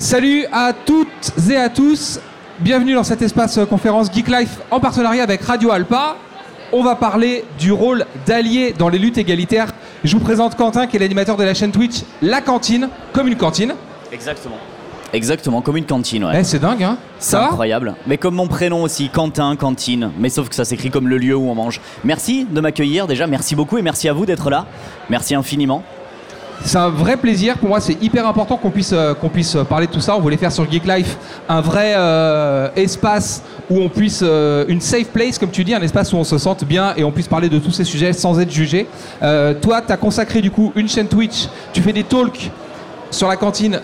Salut à toutes et à tous. Bienvenue dans cet espace euh, conférence Geek Life en partenariat avec Radio Alpa. On va parler du rôle d'allié dans les luttes égalitaires. Je vous présente Quentin qui est l'animateur de la chaîne Twitch La Cantine, comme une cantine. Exactement. Exactement, comme une cantine, ouais. Eh, c'est dingue, hein C'est Ça va incroyable. Mais comme mon prénom aussi, Quentin, cantine. Mais sauf que ça s'écrit comme le lieu où on mange. Merci de m'accueillir déjà, merci beaucoup et merci à vous d'être là. Merci infiniment. C'est un vrai plaisir. Pour moi, c'est hyper important qu'on puisse, euh, qu'on puisse euh, parler de tout ça. On voulait faire sur Geek Life un vrai euh, espace où on puisse, euh, une safe place, comme tu dis, un espace où on se sente bien et on puisse parler de tous ces sujets sans être jugé. Toi, tu as consacré du coup une chaîne Twitch. Tu fais des talks sur la cantine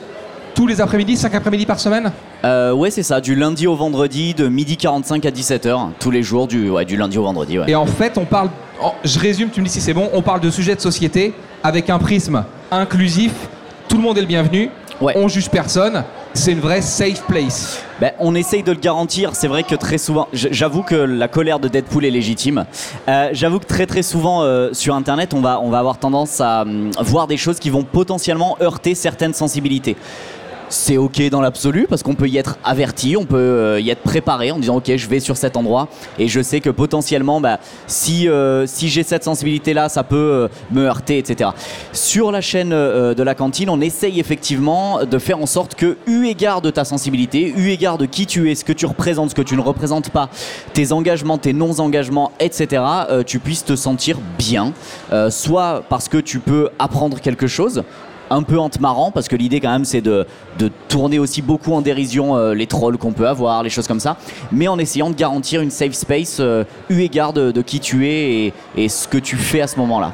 tous les après-midi, 5 après-midi par semaine? Euh, ouais, c'est ça, du lundi au vendredi, de midi 45 à 17h, tous les jours, du, ouais, du lundi au vendredi, ouais. Et en fait, on parle, je résume, tu me dis si c'est bon, on parle de sujets de société avec un prisme inclusif. Tout le monde est le bienvenu. Ouais. On juge personne. C'est une vraie safe place. Ben, on essaye de le garantir. C'est vrai que très souvent, j'avoue que la colère de Deadpool est légitime. Euh, j'avoue que très très souvent euh, sur Internet, on va, on va avoir tendance à hum, voir des choses qui vont potentiellement heurter certaines sensibilités. C'est ok dans l'absolu parce qu'on peut y être averti, on peut euh, y être préparé en disant ok je vais sur cet endroit et je sais que potentiellement bah, si, euh, si j'ai cette sensibilité là ça peut euh, me heurter etc. Sur la chaîne de la cantine on essaye effectivement de faire en sorte que eu égard de ta sensibilité, eu égard de qui tu es, ce que tu représentes, ce que tu ne représentes pas, tes engagements, tes non-engagements etc. tu puisses te sentir bien, soit parce que tu peux apprendre quelque chose un peu en te marrant parce que l'idée quand même c'est de, de tourner aussi beaucoup en dérision euh, les trolls qu'on peut avoir, les choses comme ça, mais en essayant de garantir une safe space euh, eu égard de, de qui tu es et, et ce que tu fais à ce moment-là.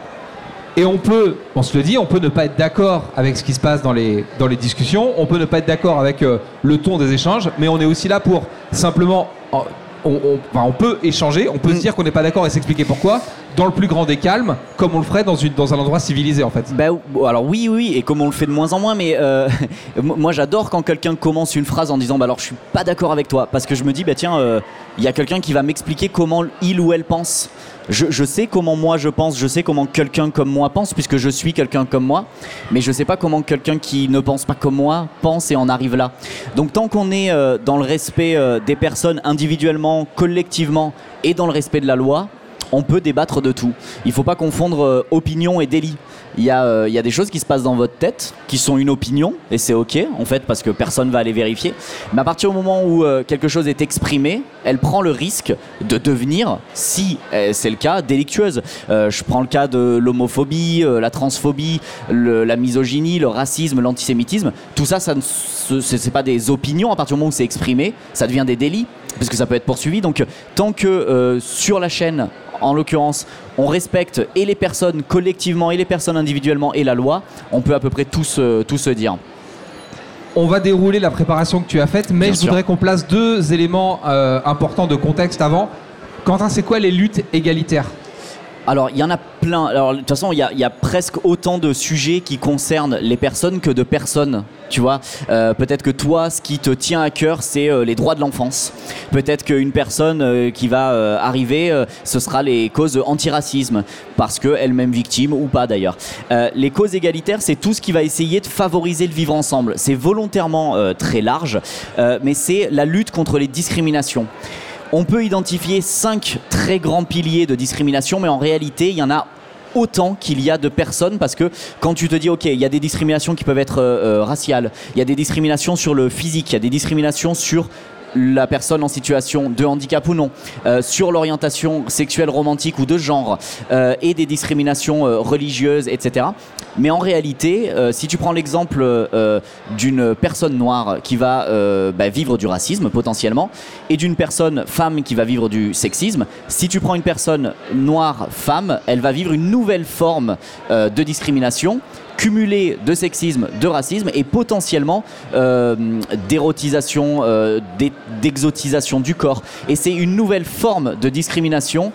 Et on peut, on se le dit, on peut ne pas être d'accord avec ce qui se passe dans les, dans les discussions, on peut ne pas être d'accord avec euh, le ton des échanges, mais on est aussi là pour simplement. en- on, on- enfin, on peut échanger, on peut Mm. se dire qu'on n'est pas d'accord et s'expliquer pourquoi, dans le plus grand des calmes, comme on le ferait dans, une, dans un endroit civilisé en fait. Bah, alors oui, oui, et comme on le fait de moins en moins, mais euh, moi j'adore quand quelqu'un commence une phrase en disant bah alors je suis pas d'accord avec toi, parce que je me dis bah tiens, euh, il y a quelqu'un qui va m'expliquer comment il ou elle pense. Je, sais comment moi je pense, je sais comment quelqu'un comme moi pense, puisque je suis quelqu'un comme moi, mais je sais pas comment quelqu'un qui ne pense pas comme moi pense et en arrive là. Donc tant qu'on est euh, dans le respect des personnes individuellement, collectivement et dans le respect de la loi, on peut débattre de tout. Il faut pas confondre euh, opinion et délit. Il y, a, euh, il y a des choses qui se passent dans votre tête qui sont une opinion et c'est ok en fait parce que personne va aller vérifier. Mais à partir du moment où euh, quelque chose est exprimé, elle prend le risque de devenir, si c'est le cas, délictueuse. Je prends le cas de l'homophobie, la transphobie, la misogynie, le racisme, l'antisémitisme. Tout ça, ça ne c'est pas des opinions à partir du moment où c'est exprimé, ça devient des délits parce que ça peut être poursuivi. Donc tant que euh, sur la chaîne en l'occurrence, on respecte et les personnes collectivement et les personnes individuellement et la loi, on peut à peu près tout se, tout se dire. On va dérouler la préparation que tu as faite, mais Bien je sûr. voudrais qu'on place deux éléments euh, importants de contexte avant. Quentin, c'est quoi les luttes égalitaires? Alors, il y en a plein. Alors, de toute façon, il y, a- presque autant de sujets qui concernent les personnes que de personnes. Tu vois, Euh, peut-être que toi, ce qui te tient à cœur, c'est euh, les droits de l'enfance. Peut-être qu'une personne euh, qui va arriver, ce sera les causes antiracisme, parce qu'elle-même victime ou pas d'ailleurs. Les causes égalitaires, c'est tout ce qui va essayer de favoriser le vivre ensemble. C'est volontairement très large, mais c'est la lutte contre les discriminations. On peut identifier cinq très grands piliers de discrimination, mais en réalité, il y en a autant qu'il y a de personnes parce que quand tu te dis ok il y a des discriminations qui peuvent être euh, euh, raciales il y a des discriminations sur le physique il y a des discriminations sur la personne en situation de handicap ou non, euh, sur l'orientation sexuelle romantique ou de genre, et des discriminations religieuses, etc. Mais en réalité, euh, si tu prends l'exemple euh, d'une personne noire qui va euh, bah, vivre du racisme potentiellement, et d'une personne femme qui va vivre du sexisme, si tu prends une personne noire femme, elle va vivre une nouvelle forme euh, de discrimination cumulée de sexisme, de racisme et potentiellement euh, d'érotisation, euh, d'e- d'exotisation du corps. Et c'est une nouvelle forme de discrimination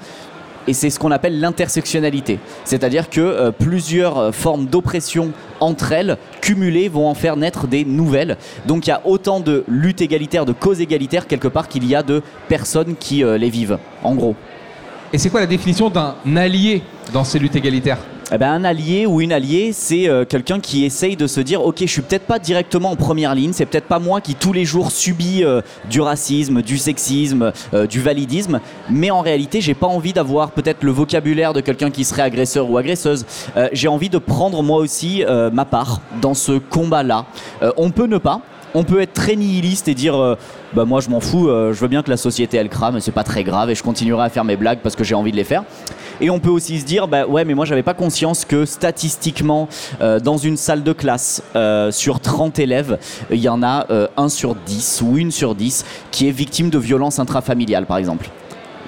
et c'est ce qu'on appelle l'intersectionnalité. C'est-à-dire que euh, plusieurs euh, formes d'oppression entre elles, cumulées, vont en faire naître des nouvelles. Donc il y a autant de luttes égalitaires, de causes égalitaires quelque part qu'il y a de personnes qui euh, les vivent, en gros. Et c'est quoi la définition d'un allié dans ces luttes égalitaires? Eh ben, un allié ou une alliée, c'est euh, quelqu'un qui essaye de se dire Ok, je suis peut-être pas directement en première ligne, c'est peut-être pas moi qui tous les jours subit euh, du racisme, du sexisme, euh, du validisme, mais en réalité, j'ai pas envie d'avoir peut-être le vocabulaire de quelqu'un qui serait agresseur ou agresseuse. j'ai envie de prendre moi aussi ma part dans ce combat-là. on peut ne pas, on peut être très nihiliste et dire bah moi je m'en fous, je veux bien que la société elle crame, c'est pas très grave et je continuerai à faire mes blagues parce que j'ai envie de les faire. Et on peut aussi se dire, bah ouais, mais moi j'avais pas conscience que statistiquement, euh, dans une salle de classe, euh, sur 30 élèves, il y en a euh, un sur 10 ou une sur 10 qui est victime de violences intrafamiliales, par exemple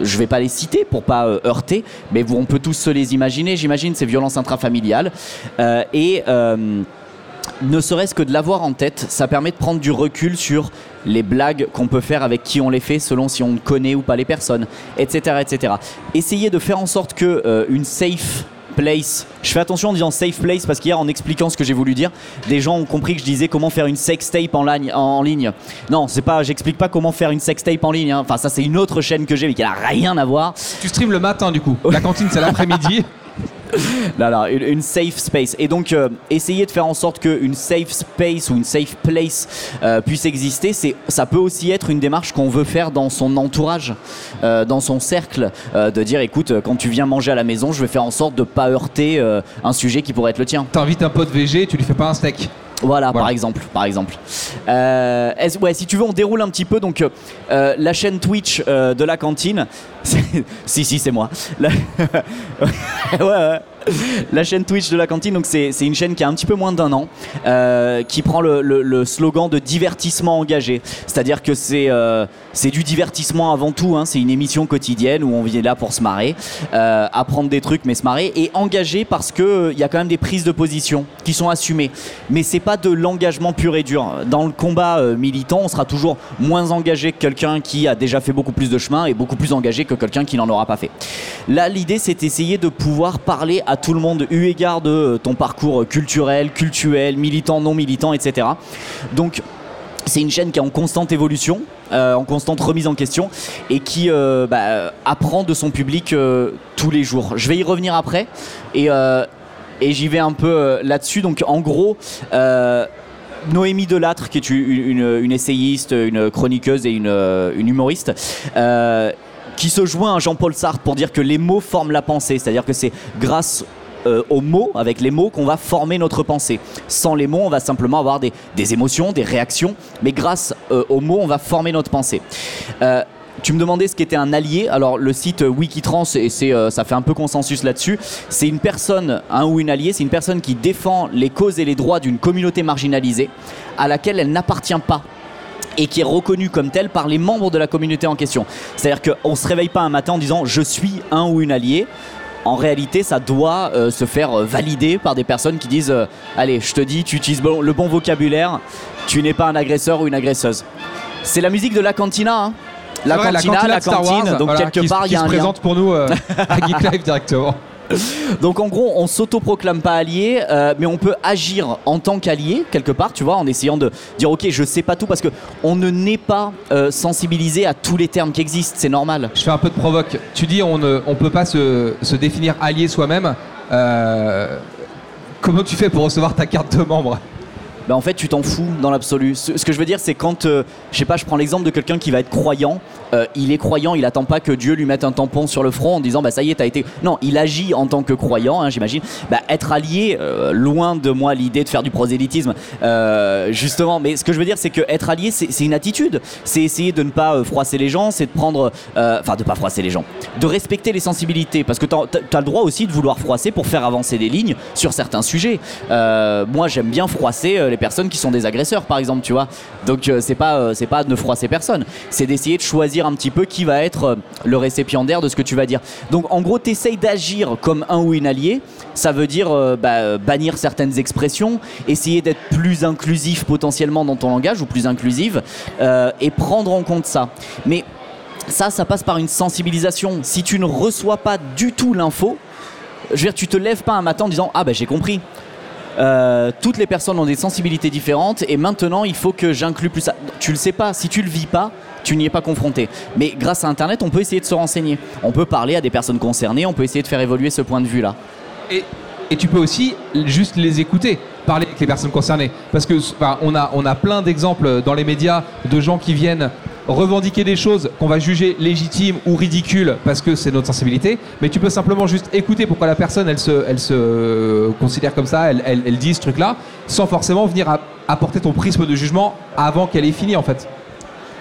je vais pas les citer pour pas heurter, mais on peut tous se les imaginer, j'imagine, ces violences intrafamiliales. et ne serait-ce que de l'avoir en tête, ça permet de prendre du recul sur les blagues qu'on peut faire avec qui on les fait selon si on connaît ou pas les personnes, etc. etc. Essayez de faire en sorte que euh, une safe place. Je fais attention en disant safe place parce qu'hier en expliquant ce que j'ai voulu dire, des gens ont compris que je disais comment faire une sex tape en, ligne. En ligne. Non, c'est pas, j'explique pas comment faire une sex tape en ligne. Hein. Enfin, ça c'est une autre chaîne que j'ai mais qui a rien à voir. Tu streams le matin du coup. La cantine c'est l'après-midi. là, une, safe space. Et donc, euh, essayer de faire en sorte qu'une safe space ou une safe place euh, puisse exister, c'est, ça peut aussi être une démarche qu'on veut faire dans son entourage, euh, dans son cercle, de dire écoute, quand tu viens manger à la maison, je vais faire en sorte de pas heurter un sujet qui pourrait être le tien. T'invites un pote VG, tu lui fais pas un steak. Voilà, par exemple, par exemple. ouais, si tu veux, on déroule un petit peu. Donc, la chaîne Twitch de la cantine, si si, c'est moi. ouais, ouais. la chaîne Twitch de la cantine, donc c'est une chaîne qui a un petit peu moins d'un an, euh, qui prend le, slogan de divertissement engagé. C'est-à-dire que c'est euh, c'est du divertissement avant tout. Hein. C'est une émission quotidienne où on vient là pour se marrer, euh, apprendre des trucs, mais se marrer, et engagé parce que il y a quand même des prises de position qui sont assumées. Mais c'est pas de l'engagement pur et dur. Dans le combat militant, on sera toujours moins engagé que quelqu'un qui a déjà fait beaucoup plus de chemin et beaucoup plus engagé que quelqu'un qui n'en aura pas fait. Là, l'idée, c'est d'essayer de pouvoir parler à tout le monde, eu égard de euh, ton parcours culturel, cultuel, militant, non militant, etc. Donc, c'est une chaîne qui est en constante évolution, euh, en constante remise en question et qui euh, bah, apprend de son public tous les jours. Je vais y revenir après et, et j'y vais un peu là-dessus. Donc en gros, Noémie Delattre, qui est une, essayiste, une chroniqueuse et une, une humoriste, qui se joint à Jean-Paul Sartre pour dire que les mots forment la pensée, c'est-à-dire que c'est grâce euh, aux mots, avec les mots, qu'on va former notre pensée. Sans les mots, on va simplement avoir des, émotions, des réactions, mais grâce euh, aux mots, on va former notre pensée. Euh, tu me demandais ce qu'était un allié. Alors le site Wikitrans, et ça fait un peu consensus là-dessus, c'est une personne, un ou une alliée, c'est une personne qui défend les causes et les droits d'une communauté marginalisée à laquelle elle n'appartient pas et qui est reconnue comme telle par les membres de la communauté en question. C'est-à-dire qu'on ne se réveille pas un matin en disant je suis un ou une alliée en réalité, ça doit euh, se faire euh, valider par des personnes qui disent euh, Allez, je te dis, tu utilises le bon vocabulaire, tu n'es pas un agresseur ou une agresseuse. C'est la musique de la cantina, hein. la, cantina, la, cantine, donc quelque part il y a un se présente pour nous à Geek Live directement. Donc en gros, on s'autoproclame pas allié, euh, mais on peut agir en tant qu'allié quelque part, tu vois, en essayant de dire ok, je sais pas tout parce que on ne naît pas euh, sensibilisé à tous les termes qui existent, c'est normal. Je fais un peu de provoque. Tu dis on ne peut pas se, définir allié soi-même. Euh, comment tu fais pour recevoir ta carte de membre? Bah en fait tu t'en fous dans l'absolu. Ce, que je veux dire c'est quand, je sais pas, je prends l'exemple de quelqu'un qui va être croyant, euh, il est croyant, il attend pas que Dieu lui mette un tampon sur le front en disant bah ça y est, t'as été. Non, il agit en tant que croyant, hein, j'imagine. Bah, être allié, euh, loin de moi l'idée de faire du prosélytisme, euh, justement. Mais ce que je veux dire, c'est que être allié, c'est une attitude. C'est essayer de ne pas froisser les gens, c'est de prendre, enfin de pas froisser les gens, de respecter les sensibilités, parce que t'as as le droit aussi de vouloir froisser pour faire avancer des lignes sur certains sujets. moi, j'aime bien froisser les personnes qui sont des agresseurs, par exemple, tu vois. Donc c'est pas c'est pas de ne froisser personne, c'est d'essayer de choisir un petit peu qui va être euh, le récipiendaire de ce que tu vas dire. Donc en gros, tu essayes d'agir comme un ou une allié. Ça veut dire euh, bah, bannir certaines expressions, essayer d'être plus inclusif potentiellement dans ton langage ou plus inclusive euh, et prendre en compte ça. Mais ça, ça passe par une sensibilisation. Si tu ne reçois pas du tout l'info, je veux dire, tu te lèves pas un matin en disant Ah ben j'ai compris. Toutes les personnes ont des sensibilités différentes et maintenant il faut que j'inclue plus ça. Tu le sais pas, si tu le vis pas, tu n'y es pas confronté. Mais grâce à Internet, on peut essayer de se renseigner. On peut parler à des personnes concernées, on peut essayer de faire évoluer ce point de vue-là. Et et tu peux aussi juste les écouter, parler avec les personnes concernées. Parce que on, a, on a plein d'exemples dans les médias de gens qui viennent revendiquer des choses qu'on va juger légitimes ou ridicules parce que c'est notre sensibilité, mais tu peux simplement juste écouter pourquoi la personne elle se, considère comme ça, elle dit ce truc-là, sans forcément venir à- apporter ton prisme de jugement avant qu'elle ait fini en fait.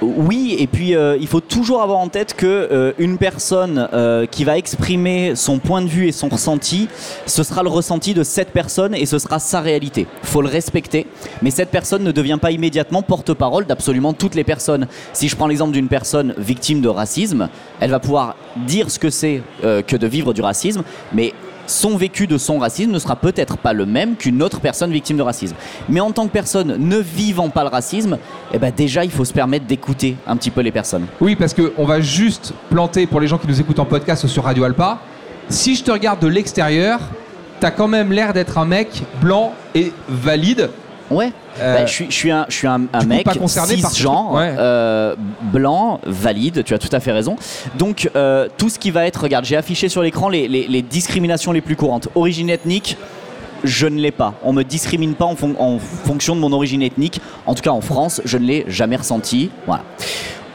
Oui, et puis euh, il faut toujours avoir en tête que euh, une personne euh, qui va exprimer son point de vue et son ressenti, ce sera le ressenti de cette personne et ce sera sa réalité. Faut le respecter, mais cette personne ne devient pas immédiatement porte-parole d'absolument toutes les personnes. Si je prends l'exemple d'une personne victime de racisme, elle va pouvoir dire ce que c'est que de vivre du racisme, mais son vécu de son racisme ne sera peut-être pas le même qu'une autre personne victime de racisme. Mais en tant que personne ne vivant pas le racisme, eh ben déjà il faut se permettre d'écouter un petit peu les personnes. Oui, parce qu'on va juste planter pour les gens qui nous écoutent en podcast ou sur Radio Alpa. Si je te regarde de l'extérieur, t'as quand même l'air d'être un mec blanc et valide. Ouais. Euh, Bah, je suis, je suis un, je suis un, mec pas concerné par ouais. euh, blanc, valide. Tu as tout à fait raison. Donc euh, tout ce qui va être, regarde, j'ai affiché sur l'écran les, les- les discriminations les plus courantes. Origine ethnique. Je ne l'ai pas. On me discrimine pas en, fon- en fonction de mon origine ethnique. En tout cas, en France, je ne l'ai jamais ressenti. Voilà.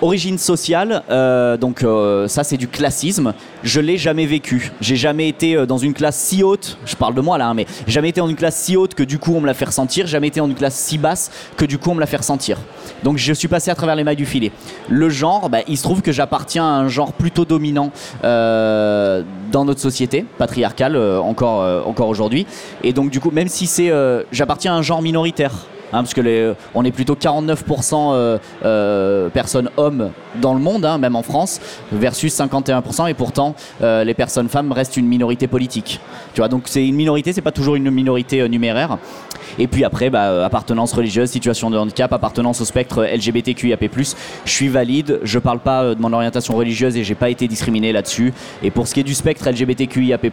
Origine sociale, euh, donc euh, ça c'est du classisme. Je l'ai jamais vécu. J'ai jamais été euh, dans une classe si haute. Je parle de moi là, hein, mais jamais été dans une classe si haute que du coup on me la fait ressentir. Jamais été dans une classe si basse que du coup on me la fait ressentir. Donc je suis passé à travers les mailles du filet. Le genre, bah, il se trouve que j'appartiens à un genre plutôt dominant dans notre société patriarcale encore encore aujourd'hui. Et donc du coup, même si c'est, j'appartiens à un genre minoritaire. Hein, parce que les, on est plutôt 49% euh, euh, personnes hommes dans le monde, hein, même en France, versus 51%, et pourtant euh, les personnes femmes restent une minorité politique. Tu vois, donc c'est une minorité, c'est pas toujours une minorité euh, numéraire. Et puis après, bah, euh, appartenance religieuse, situation de handicap, appartenance au spectre LGBTQIAP+. Je suis valide, je parle pas euh, de mon orientation religieuse et j'ai pas été discriminé là-dessus. Et pour ce qui est du spectre LGBTQIAP+,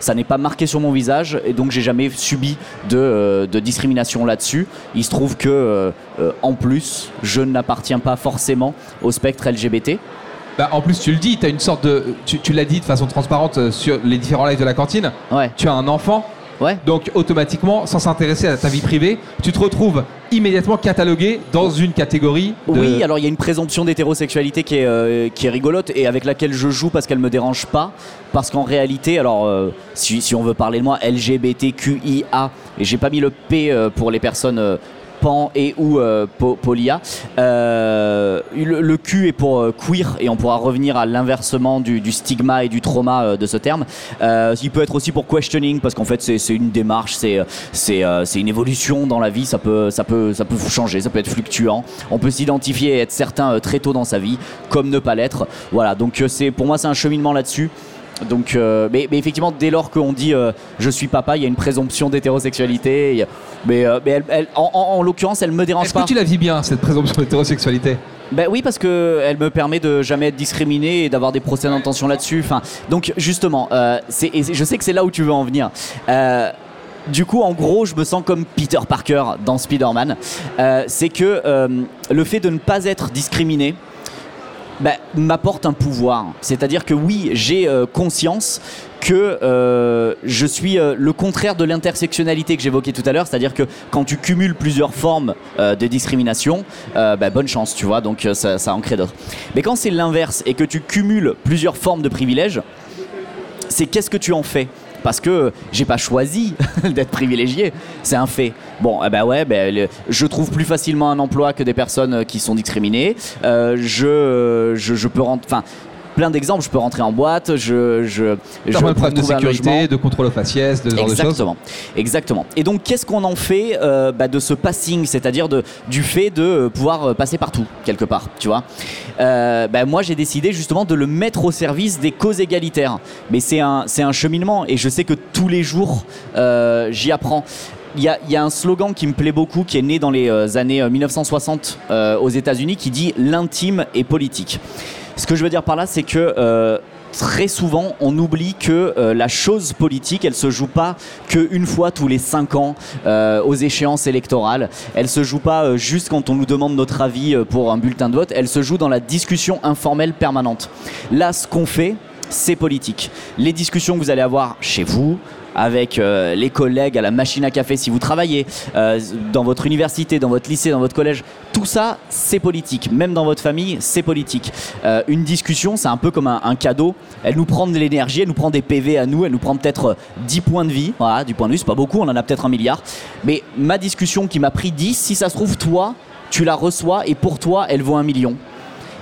ça n'est pas marqué sur mon visage et donc j'ai jamais subi de, euh, de discrimination là-dessus. Il se trouve que euh, en plus, je n'appartiens pas forcément au spectre LGBT. Bah, en plus, tu le dis, t'as une sorte de. Tu, tu l'as dit de façon transparente sur les différents lives de la cantine. Ouais, Tu as un enfant, ouais. donc automatiquement, sans s'intéresser à ta vie privée, tu te retrouves immédiatement catalogué dans une catégorie. De... Oui, alors il y a une présomption d'hétérosexualité qui est, euh, qui est rigolote et avec laquelle je joue parce qu'elle me dérange pas. Parce qu'en réalité, alors euh, si, si on veut parler de moi, LGBTQIA, et j'ai pas mis le P euh, pour les personnes et ou euh, po- polia. Euh, le, Q est pour euh, queer et on pourra revenir à l'inversement du, du stigma et du trauma de ce terme. Il peut être aussi pour questioning parce qu'en fait c'est une démarche, c'est une évolution dans la vie, ça peut ça peut ça peut changer, ça peut être fluctuant. On peut s'identifier et être certain très tôt dans sa vie, comme ne pas l'être. Voilà, donc c'est pour moi c'est un cheminement là-dessus. Donc, euh, mais, mais effectivement, dès lors qu'on dit euh, je suis papa, il y a une présomption d'hétérosexualité. Mais, euh, mais elle- elle- en, en- en l'occurrence, elle me dérange Est-ce pas. que tu la vis bien, cette présomption d'hétérosexualité? Ben oui, parce que elle me permet de jamais être discriminé et d'avoir des procès d'intention là-dessus. Enfin, donc justement, c'est- et je sais que c'est là où tu veux en venir. Du coup, en gros, je me sens comme Peter Parker dans Spider-Man. C'est que le fait de ne pas être discriminé, bah, m'apporte un pouvoir. C'est-à-dire que oui, j'ai euh, conscience que euh, je suis euh, le contraire de l'intersectionnalité que j'évoquais tout à l'heure, c'est-à-dire que quand tu cumules plusieurs formes de discrimination, bah, bonne chance, tu vois, donc ça, ça en crée d'autres. Mais quand c'est l'inverse et que tu cumules plusieurs formes de privilèges, c'est qu'est-ce que tu en fais? Parce que j'ai pas choisi d'être privilégié, c'est un fait. Bon, eh ben ouais, ben, je trouve plus facilement un emploi que des personnes qui sont discriminées. Euh, je, je, peux enfin, plein d'exemples. Je peux rentrer en boîte, je, je, je peux problèmes de sécurité, de contrôle aux faciès, de ce genre de choses Exactement, exactement. Et donc, qu'est-ce qu'on en fait euh, bah, de ce passing, c'est-à-dire du fait de euh, pouvoir euh, passer partout, quelque part, tu vois? Euh, bah, Moi, j'ai décidé justement de le mettre au service des causes égalitaires. Mais c'est un, un cheminement, et je sais que tous les jours, euh, j'y apprends. Il y, a, il y a un slogan qui me plaît beaucoup, qui est né dans les années euh, 1960 euh, aux États-Unis, qui dit l'intime est politique. Ce que je veux dire par là, c'est que euh, très souvent, on oublie que euh, la chose politique, elle se joue pas qu'une fois tous les cinq ans euh, aux échéances électorales. Elle se joue pas juste quand on nous demande notre avis pour un bulletin de vote. Elle se joue dans la discussion informelle permanente. Là, ce qu'on fait, c'est politique. Les discussions que vous allez avoir chez vous, avec euh, les collègues à la machine à café si vous travaillez, euh, dans votre université, dans votre lycée, dans votre collège, tout ça, c'est politique. Même dans votre famille, c'est politique. Euh, une discussion, c'est un peu comme un, cadeau. Elle nous prend de l'énergie, elle nous prend des PV à nous, elle nous prend peut-être 10 points de vie. Voilà, du point de vue, c'est pas beaucoup, on en a peut-être un milliard. Mais ma discussion qui m'a pris 10, si ça se trouve, toi, tu la reçois et pour toi, elle vaut un million.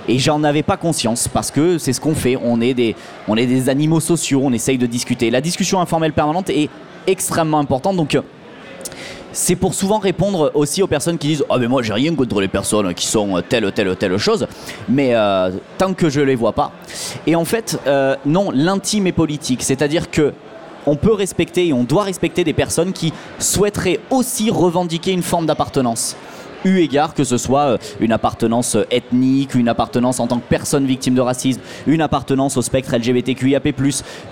Et j'en avais pas conscience parce que c'est ce qu'on fait. On est, des, on est des animaux sociaux, on essaye de discuter. La discussion informelle permanente est extrêmement importante. Donc, euh, c'est pour souvent répondre aussi aux personnes qui disent Ah, mais moi j'ai rien contre les personnes qui sont euh, telle, telle, telle chose, mais euh, tant que je les vois pas. Et en fait, non, l'intime est politique. C'est-à-dire que on peut respecter et on doit respecter des personnes qui souhaiteraient aussi revendiquer une forme d'appartenance eu égard que ce soit euh, une appartenance euh, ethnique, une appartenance en tant que personne victime de racisme, une appartenance au spectre LGBTQIAP+,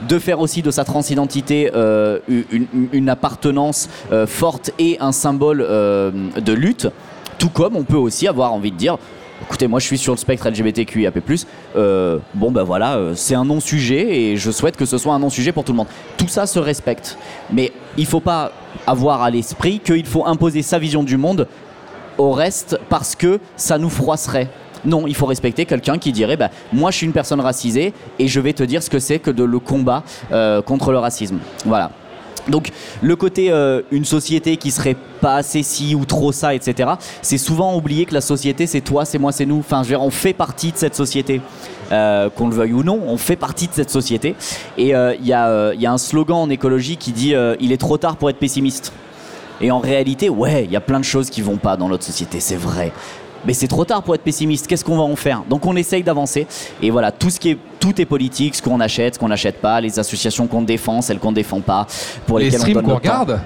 de faire aussi de sa transidentité euh, une, appartenance forte et un symbole de lutte, tout comme on peut aussi avoir envie de dire Écoutez, moi je suis sur le spectre LGBTQIAP+, bon ben voilà, c'est un non-sujet et je souhaite que ce soit un non-sujet pour tout le monde. Tout ça se respecte, mais il faut pas avoir à l'esprit qu'il faut imposer sa vision du monde au reste parce que ça nous froisserait. Non, il faut respecter quelqu'un qui dirait bah, Moi, je suis une personne racisée et je vais te dire ce que c'est que de le combat euh, contre le racisme. Voilà. Donc, le côté euh, une société qui serait pas assez ci ou trop ça, etc., c'est souvent oublier que la société, c'est toi, c'est moi, c'est nous. Enfin, je veux dire, on fait partie de cette société. Euh, qu'on le veuille ou non, on fait partie de cette société. Et il y, a, un slogan en écologie qui dit Il est trop tard pour être pessimiste. Et en réalité, ouais, il y a plein de choses qui vont pas dans notre société, c'est vrai. Mais c'est trop tard pour être pessimiste. Qu'est-ce qu'on va en faire? Donc on essaye d'avancer. Et voilà, tout ce qui est, tout est politique, ce qu'on achète, ce qu'on n'achète pas, les associations qu'on défend, celles qu'on défend pas, pour Les lesquelles on streams donne qu'on temps. regarde?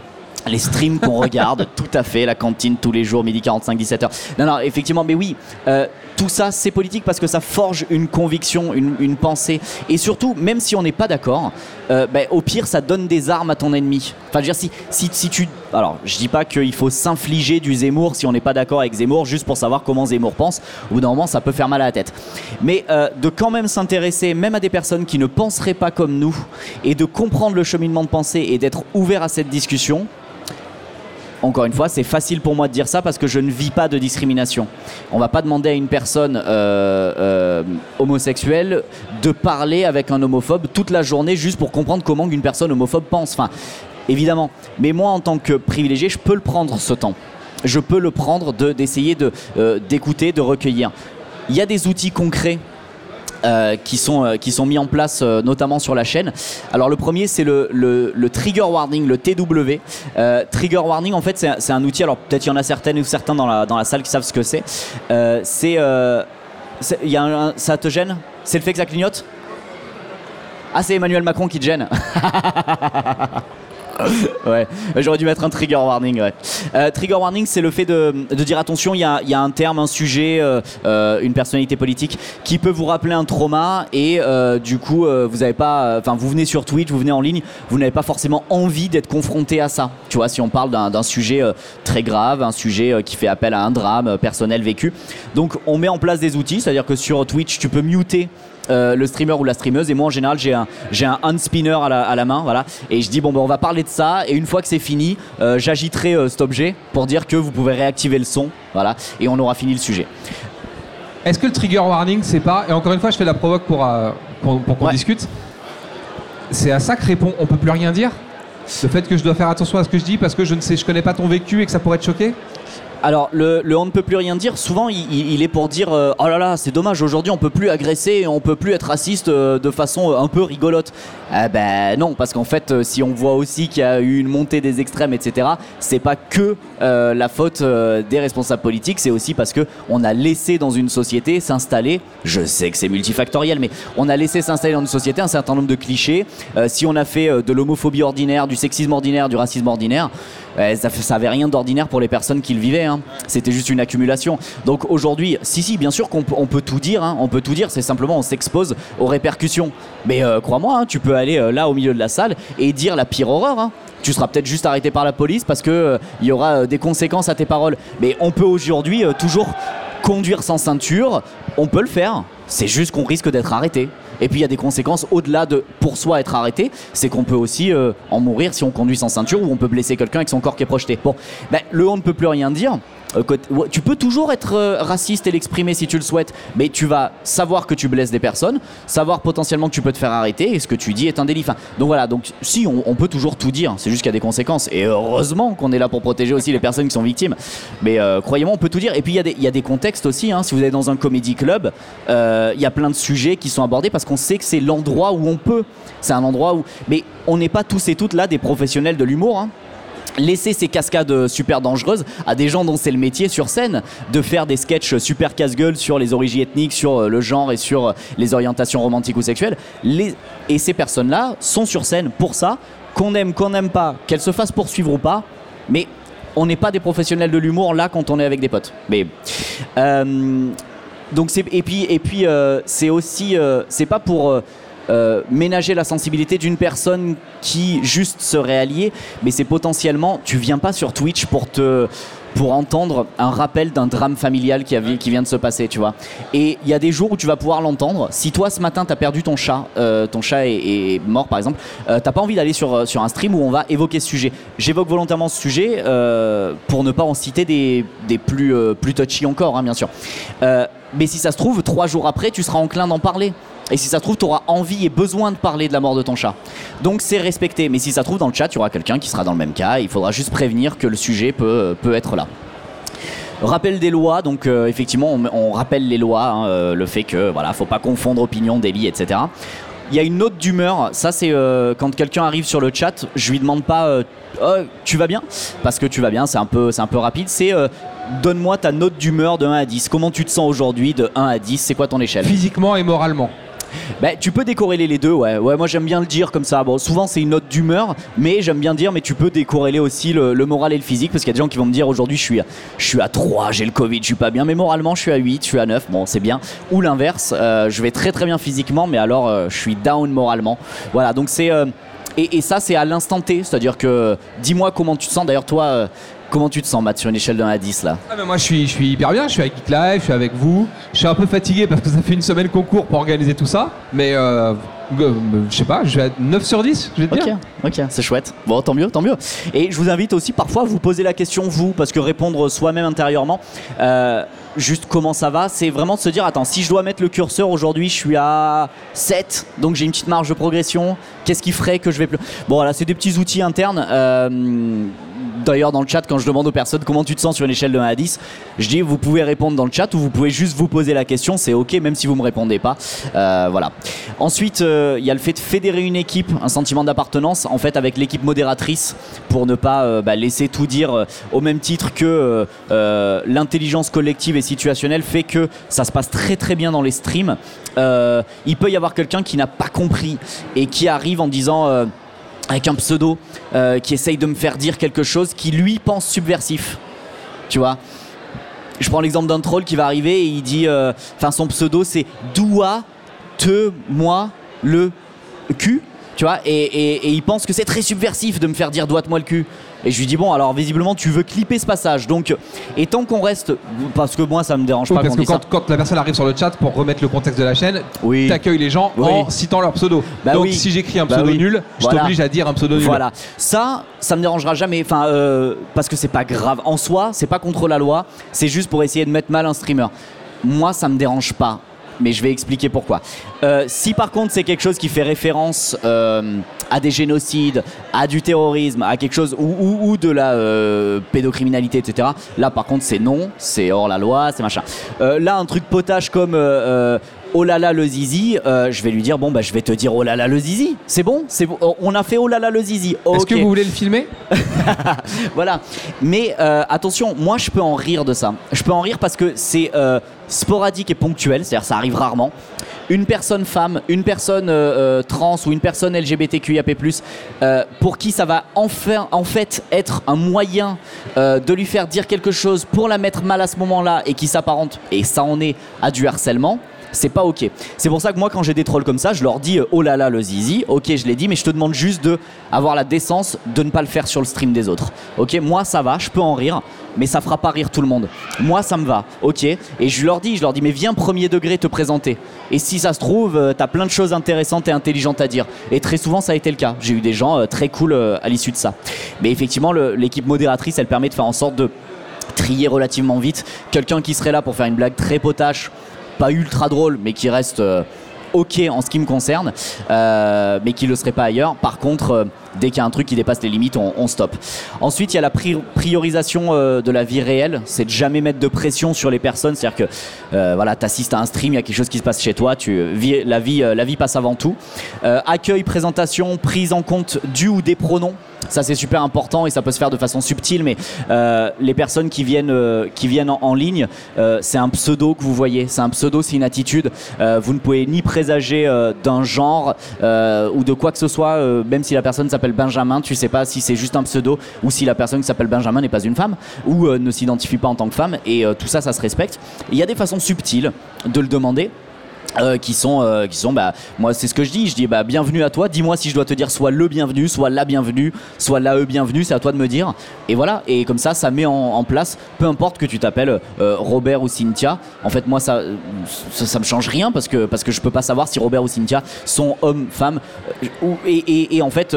Les streams qu'on regarde, tout à fait, la cantine tous les jours, midi 45, 17h. Non, non, effectivement, mais oui, euh, tout ça c'est politique parce que ça forge une conviction, une, une pensée. Et surtout, même si on n'est pas d'accord, euh, ben, au pire, ça donne des armes à ton ennemi. Enfin, je veux dire, si, si, si tu. Alors, je dis pas qu'il faut s'infliger du Zemmour si on n'est pas d'accord avec Zemmour, juste pour savoir comment Zemmour pense. Au bout d'un moment, ça peut faire mal à la tête. Mais euh, de quand même s'intéresser, même à des personnes qui ne penseraient pas comme nous, et de comprendre le cheminement de pensée et d'être ouvert à cette discussion, encore une fois, c'est facile pour moi de dire ça parce que je ne vis pas de discrimination. On va pas demander à une personne euh, euh, homosexuelle de parler avec un homophobe toute la journée juste pour comprendre comment une personne homophobe pense. Enfin, évidemment. Mais moi, en tant que privilégié, je peux le prendre ce temps. Je peux le prendre de- d'essayer de, euh, d'écouter, de recueillir. Il y a des outils concrets euh, qui, sont, euh, qui sont mis en place notamment sur la chaîne. Alors le premier c'est le, le- trigger warning, le TW. Trigger warning en fait c'est c'est un outil, alors peut-être il y en a certaines ou certains dans la, dans la salle qui savent ce que c'est. C'est... y a un- ça te gêne? C'est le fait que ça clignote? Ah c'est Emmanuel Macron qui te gêne ouais, j'aurais dû mettre un trigger warning. Euh, trigger warning, c'est le fait de, dire attention, il y a, un terme, un sujet, euh, euh, une personnalité politique qui peut vous rappeler un trauma et du coup, vous avez pas, enfin, vous venez sur Twitch, vous venez en ligne, vous n'avez pas forcément envie d'être confronté à ça. Tu vois, si on parle d'un sujet très grave, un sujet qui fait appel à un drame personnel vécu. Donc, on met en place des outils, c'est-à-dire que sur Twitch, tu peux muter euh, le streamer ou la streameuse et moi en général j'ai un j'ai un hand spinner à la, à la main voilà et je dis bon ben on va parler de ça et une fois que c'est fini euh, j'agiterai euh, cet objet pour dire que vous pouvez réactiver le son voilà et on aura fini le sujet Est-ce que le trigger warning, c'est pas. Et encore une fois, je fais la provoque pour, euh, pour, pour qu'on Ouais. discute. C'est à ça que répond on peut plus rien dire? Le fait que je dois faire attention à ce que je dis parce que je ne sais, je connais pas ton vécu et que ça pourrait te choquer? Alors, le, on ne peut plus rien dire, souvent il, est pour dire euh, Oh là là, c'est dommage, aujourd'hui on peut plus agresser, on peut plus être raciste euh, de façon euh, un peu rigolote. Eh ben non, parce qu'en fait, si on voit aussi qu'il y a eu une montée des extrêmes, etc., c'est pas que la faute des responsables politiques, c'est aussi parce que on a laissé dans une société s'installer, je sais que c'est multifactoriel, mais on a laissé s'installer dans une société un certain nombre de clichés. Si on a fait de l'homophobie ordinaire, du sexisme ordinaire, du racisme ordinaire, ça, ça avait rien d'ordinaire pour les personnes qui le vivaient. hein. C'était juste une accumulation. Donc aujourd'hui, si, si, bien sûr qu'on peut- tout dire. hein. On peut tout dire. C'est simplement on s'expose aux répercussions. Mais euh, crois-moi, hein, tu peux aller euh, là au milieu de la salle et dire la pire horreur. Tu seras peut-être juste arrêté par la police parce que euh, il y aura euh, des conséquences à tes paroles. Mais on peut aujourd'hui toujours conduire sans ceinture. On peut le faire. C'est juste qu'on risque d'être arrêté. Et puis il y a des conséquences au-delà de pour soi être arrêté, c'est qu'on peut aussi euh, en mourir si on conduit sans ceinture ou on peut blesser quelqu'un avec son corps qui est projeté. Bon, ben, le on ne peut plus rien dire. Euh, tu peux toujours être euh, raciste et l'exprimer si tu le souhaites, mais tu vas savoir que tu blesses des personnes, savoir potentiellement que tu peux te faire arrêter et ce que tu dis est un délit. donc voilà, donc si on, peut toujours tout dire, c'est juste qu'il y a des conséquences. Et heureusement qu'on est là pour protéger aussi les personnes qui sont victimes. Mais croyez-moi, on peut tout dire. Et puis il y, a des contextes aussi. Hein. Si vous êtes dans un comédie club, il y a plein de sujets qui sont abordés parce qu'on sait que c'est l'endroit où on peut. C'est un endroit où. Mais on n'est pas tous et toutes là des professionnels de l'humour. Hein laisser ces cascades super dangereuses à des gens dont c'est le métier sur scène de faire des sketchs super casse-gueule sur les origines ethniques, sur euh, le genre et sur euh, les orientations romantiques ou sexuelles. Et ces personnes-là sont sur scène pour ça, qu'on aime, qu'on n'aime pas, qu'elles se fassent poursuivre ou pas, mais on n'est pas des professionnels de l'humour là quand on est avec des potes. Mais euh, donc c'est et puis et puis c'est aussi c'est pas pour euh, ménager la sensibilité d'une personne qui juste serait alliée, mais c'est potentiellement, tu viens pas sur Twitch pour te pour entendre un rappel d'un drame familial qui, qui, vient de se passer, tu vois. Et il y a des jours où tu vas pouvoir l'entendre. Si toi ce matin t'as perdu ton chat, euh, ton chat est, mort par exemple, euh, t'as pas envie d'aller sur, sur un stream où on va évoquer ce sujet. J'évoque volontairement ce sujet pour ne pas en citer des, des plus, plus touchy encore, hein, bien sûr. mais si ça se trouve, trois jours après, tu seras enclin d'en parler. Et si ça se trouve, tu auras envie et besoin de parler de la mort de ton chat. Donc c'est respecté. Mais si ça se trouve, dans le chat, tu auras quelqu'un qui sera dans le même cas. Il faudra juste prévenir que le sujet peut, peut être là. Rappel des lois, donc euh, effectivement, on, rappelle les lois, hein, euh, le fait que voilà, faut pas confondre opinion, délit, etc. Il y a une note d'humeur, ça c'est euh, quand quelqu'un arrive sur le chat, je lui demande pas oh, tu vas bien? Parce que tu vas bien, c'est un peu c'est un peu rapide, c'est donne-moi ta note d'humeur de 1 à 10. Comment tu te sens aujourd'hui de 1 à 10 C'est quoi ton échelle? Physiquement et moralement. Bah, tu peux décorréler les deux, ouais. Ouais, moi j'aime bien le dire comme ça. Souvent c'est une note d'humeur, mais j'aime bien dire, mais tu peux décorréler aussi le, moral et le physique, parce qu'il y a des gens qui vont me dire aujourd'hui je suis, je suis à 3, j'ai le Covid, je suis pas bien, mais moralement je suis à 8, je suis à 9, bon c'est bien. Ou l'inverse, euh, je vais très très bien physiquement, mais alors euh, je suis down moralement. Voilà, donc c'est. Euh, et, et, ça, c'est à l'instant T, c'est-à-dire que dis-moi comment tu te sens. D'ailleurs, toi, Comment tu te sens, Matt, sur une échelle de 1 à 10 là? Ah, Moi, je suis, je suis hyper bien. Je suis avec Geek Live, je suis avec vous. Je suis un peu fatigué parce que ça fait une semaine qu'on court pour organiser tout ça. Mais euh, euh, je sais pas, je vais à 9 sur 10, je vais te dire. Ok, c'est chouette. Bon, tant mieux, tant mieux. Et je vous invite aussi parfois à vous poser la question, vous, parce que répondre soi-même intérieurement, euh, juste comment ça va, c'est vraiment de se dire attends, si je dois mettre le curseur aujourd'hui, je suis à 7, donc j'ai une petite marge de progression. Qu'est-ce qui ferait que je vais plus? Bon, voilà, c'est des petits outils internes. Euh, d'ailleurs dans le chat quand je demande aux personnes comment tu te sens sur une échelle de 1 à 10, je dis vous pouvez répondre dans le chat ou vous pouvez juste vous poser la question, c'est ok même si vous me répondez pas. Euh, voilà. Ensuite, euh, il y a le fait de fédérer une équipe, un sentiment d'appartenance en fait avec l'équipe modératrice pour ne pas euh, bah, laisser tout dire au même titre que l'intelligence collective et situationnelle fait que ça se passe très très bien dans les streams. il peut y avoir quelqu'un qui n'a pas compris et qui arrive en disant avec un pseudo euh, qui essaye de me faire dire quelque chose qui lui pense subversif. Tu vois? Je prends l'exemple d'un troll qui va arriver et il dit, euh, enfin son pseudo c'est Doua te moi le cul. Tu vois, et, il pense que c'est très subversif de me faire dire doite-moi le cul. Et je lui dis bon alors visiblement tu veux clipper ce passage. Donc et tant qu'on reste parce que moi ça me dérange pas parce que quand, la personne arrive sur le chat pour remettre le contexte de la chaîne oui. t'accueilles les gens en citant leur pseudo. Bah donc si j'écris un bah pseudo nul je t'oblige à dire un pseudo nul. Voilà. Ça ça me dérangera jamais. Enfin euh, parce que c'est pas grave. En soi c'est pas contre la loi. C'est juste pour essayer de mettre mal un streamer. Moi ça me dérange pas mais je vais expliquer pourquoi. Euh, si par contre c'est quelque chose qui fait référence euh, à des génocides, à du terrorisme, à quelque chose ou, de la euh, pédocriminalité, etc. Là par contre c'est non, c'est hors la loi, c'est machin. là un truc potage comme oh là là le zizi, je vais lui dire bon bah je vais te dire oh là là le zizi. C'est bon, c'est on a fait oh là là le zizi. Est-ce que vous voulez le filmer? Voilà. Mais attention, moi je peux en rire de ça. Je peux en rire parce que c'est sporadique et ponctuel, c'est-à-dire ça arrive rarement. Une personne femme, une personne euh, euh, trans ou une personne LGBTQIAP+, euh, pour qui ça va enfin, en fait être un moyen de lui faire dire quelque chose pour la mettre mal à ce moment-là et qui s'apparente, et ça en est, à du harcèlement, c'est pas ok. C'est pour ça que moi, quand j'ai des trolls comme ça, je leur dis euh, oh là là le zizi, ok, je l'ai dit, mais je te demande juste de avoir la décence de ne pas le faire sur le stream des autres. Ok, moi ça va, je peux en rire, mais ça fera pas rire tout le monde. Moi ça me va, ok. Et je leur dis, je leur dis, mais viens premier degré te présenter. Et si ça se trouve, euh, t'as plein de choses intéressantes et intelligentes à dire. Et très souvent, ça a été le cas. J'ai eu des gens euh, très cool à l'issue de ça. Mais effectivement, l'équipe modératrice, elle permet de faire en sorte de trier relativement vite. Quelqu'un qui serait là pour faire une blague très potache, pas ultra drôle, mais qui reste euh, ok en ce qui me concerne, euh, mais qui le serait pas ailleurs. Par contre, euh, dès qu'il y a un truc qui dépasse les limites, on, stoppe. Ensuite, il y a la pri- priorisation de la vie réelle. C'est de jamais mettre de pression sur les personnes. C'est-à-dire que voilà, t'assistes à un stream, il y a quelque chose qui se passe chez toi, tu la vie, la vie passe avant tout. Accueil, présentation, prise en compte du ou des pronoms. Ça c'est super important et ça peut se faire de façon subtile, mais euh, les personnes qui viennent, euh, qui viennent en, ligne, euh, c'est un pseudo que vous voyez. C'est un pseudo, c'est une attitude. Vous ne pouvez ni présager d'un genre ou de quoi que ce soit, même si la personne s'appelle Benjamin, tu sais pas si c'est juste un pseudo ou si la personne qui s'appelle Benjamin n'est pas une femme ou ne s'identifie pas en tant que femme. Et tout ça, ça se respecte. Il y a des façons subtiles de le demander. Euh, qui sont, euh, qui sont bah, moi c'est ce que je dis, je dis bah, bienvenue à toi, dis-moi si je dois te dire soit le bienvenu, soit la bienvenue, soit la e bienvenue, c'est à toi de me dire. Et voilà, et comme ça, ça met en, place, peu importe que tu t'appelles euh, Robert ou Cynthia, en fait moi ça, ça, me change rien parce que, parce que je peux pas savoir si Robert ou Cynthia sont hommes, femmes, et, et- en fait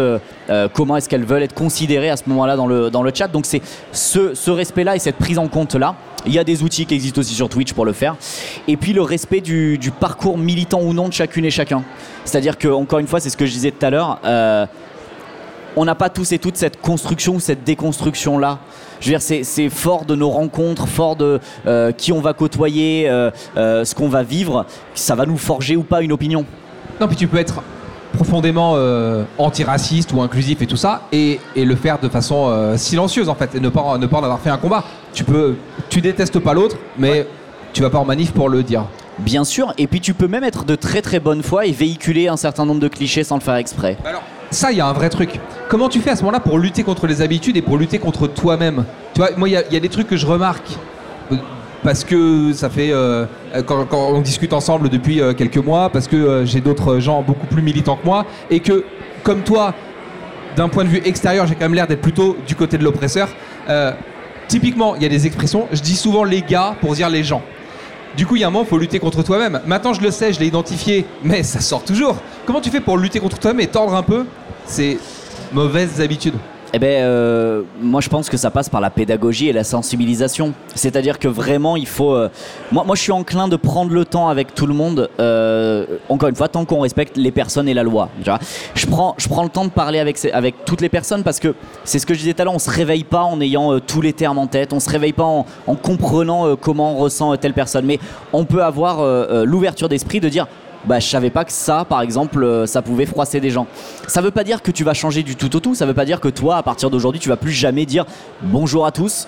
comment est-ce qu'elles veulent être considérées à ce moment-là dans le, dans le chat. Donc c'est ce, ce respect-là et cette prise en compte-là. Il y a des outils qui existent aussi sur Twitch pour le faire. Et puis le respect du, parcours militant ou non de chacune et chacun. C'est-à-dire que, encore une fois, c'est ce que je disais tout à l'heure, euh, on n'a pas tous et toutes cette construction ou cette déconstruction-là. Je veux dire, c'est, fort de nos rencontres, fort de euh, qui on va côtoyer, euh, ce qu'on va vivre, ça va nous forger ou pas une opinion. Non, puis tu peux être profondément antiraciste ou inclusif et tout ça, et, le faire de façon silencieuse en fait, et ne pas, ne pas en avoir fait un combat. Tu peux, tu détestes pas l'autre, mais tu vas pas en manif pour le dire. Bien sûr, et puis tu peux même être de très très bonne foi et véhiculer un certain nombre de clichés sans le faire exprès. Alors, ça, il y a un vrai truc. Comment tu fais à ce moment-là pour lutter contre les habitudes et pour lutter contre toi-même? Tu vois, moi, il y, a- il y a des trucs que je remarque. Parce que ça fait. euh, quand, quand on discute ensemble depuis euh, quelques mois, parce que euh, j'ai d'autres gens beaucoup plus militants que moi, et que, comme toi, d'un point de vue extérieur, j'ai quand même l'air d'être plutôt du côté de l'oppresseur. Typiquement, il y a des expressions. Je dis souvent les gars pour dire les gens. Du coup, il y a un moment, il faut lutter contre toi-même. Maintenant, je le sais, je l'ai identifié, mais ça sort toujours. Comment tu fais pour lutter contre toi-même et tordre un peu? Ces mauvaises habitudes Eh ben, euh, moi je pense que ça passe par la pédagogie et la sensibilisation. C'est-à-dire que vraiment il faut. euh, moi, moi je suis enclin de prendre le temps avec tout le monde. euh, encore une fois, tant qu'on respecte les personnes et la loi. Je prends, je prends le temps de parler avec, avec toutes les personnes parce que c'est ce que je disais tout à l'heure. On se réveille pas en ayant euh, tous les termes en tête. On se réveille pas en, en comprenant comment on ressent telle personne. Mais on peut avoir l'ouverture d'esprit de dire bah, je savais pas que ça, par exemple, euh, ça pouvait froisser des gens. Ça veut pas dire que tu vas changer du tout au tout. Ça veut pas dire que toi, à partir d'aujourd'hui, tu vas plus jamais dire bonjour à tous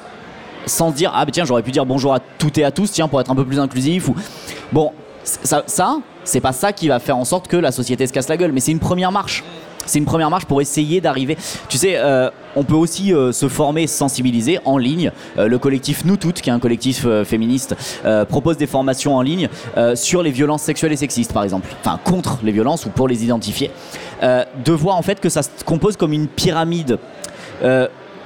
sans dire ah bah tiens j'aurais pu dire bonjour à toutes et à tous tiens pour être un peu plus inclusif bon ça, ça c'est pas ça qui va faire en sorte que la société se casse la gueule mais c'est une première marche c'est une première marche pour essayer d'arriver. Tu sais, euh, on peut aussi euh, se former, se sensibiliser en ligne. Euh, le collectif Nous Toutes, qui est un collectif féministe, propose des formations en ligne sur les violences sexuelles et sexistes, par exemple. Enfin, contre les violences ou pour les identifier. De voir en fait que ça se compose comme une pyramide.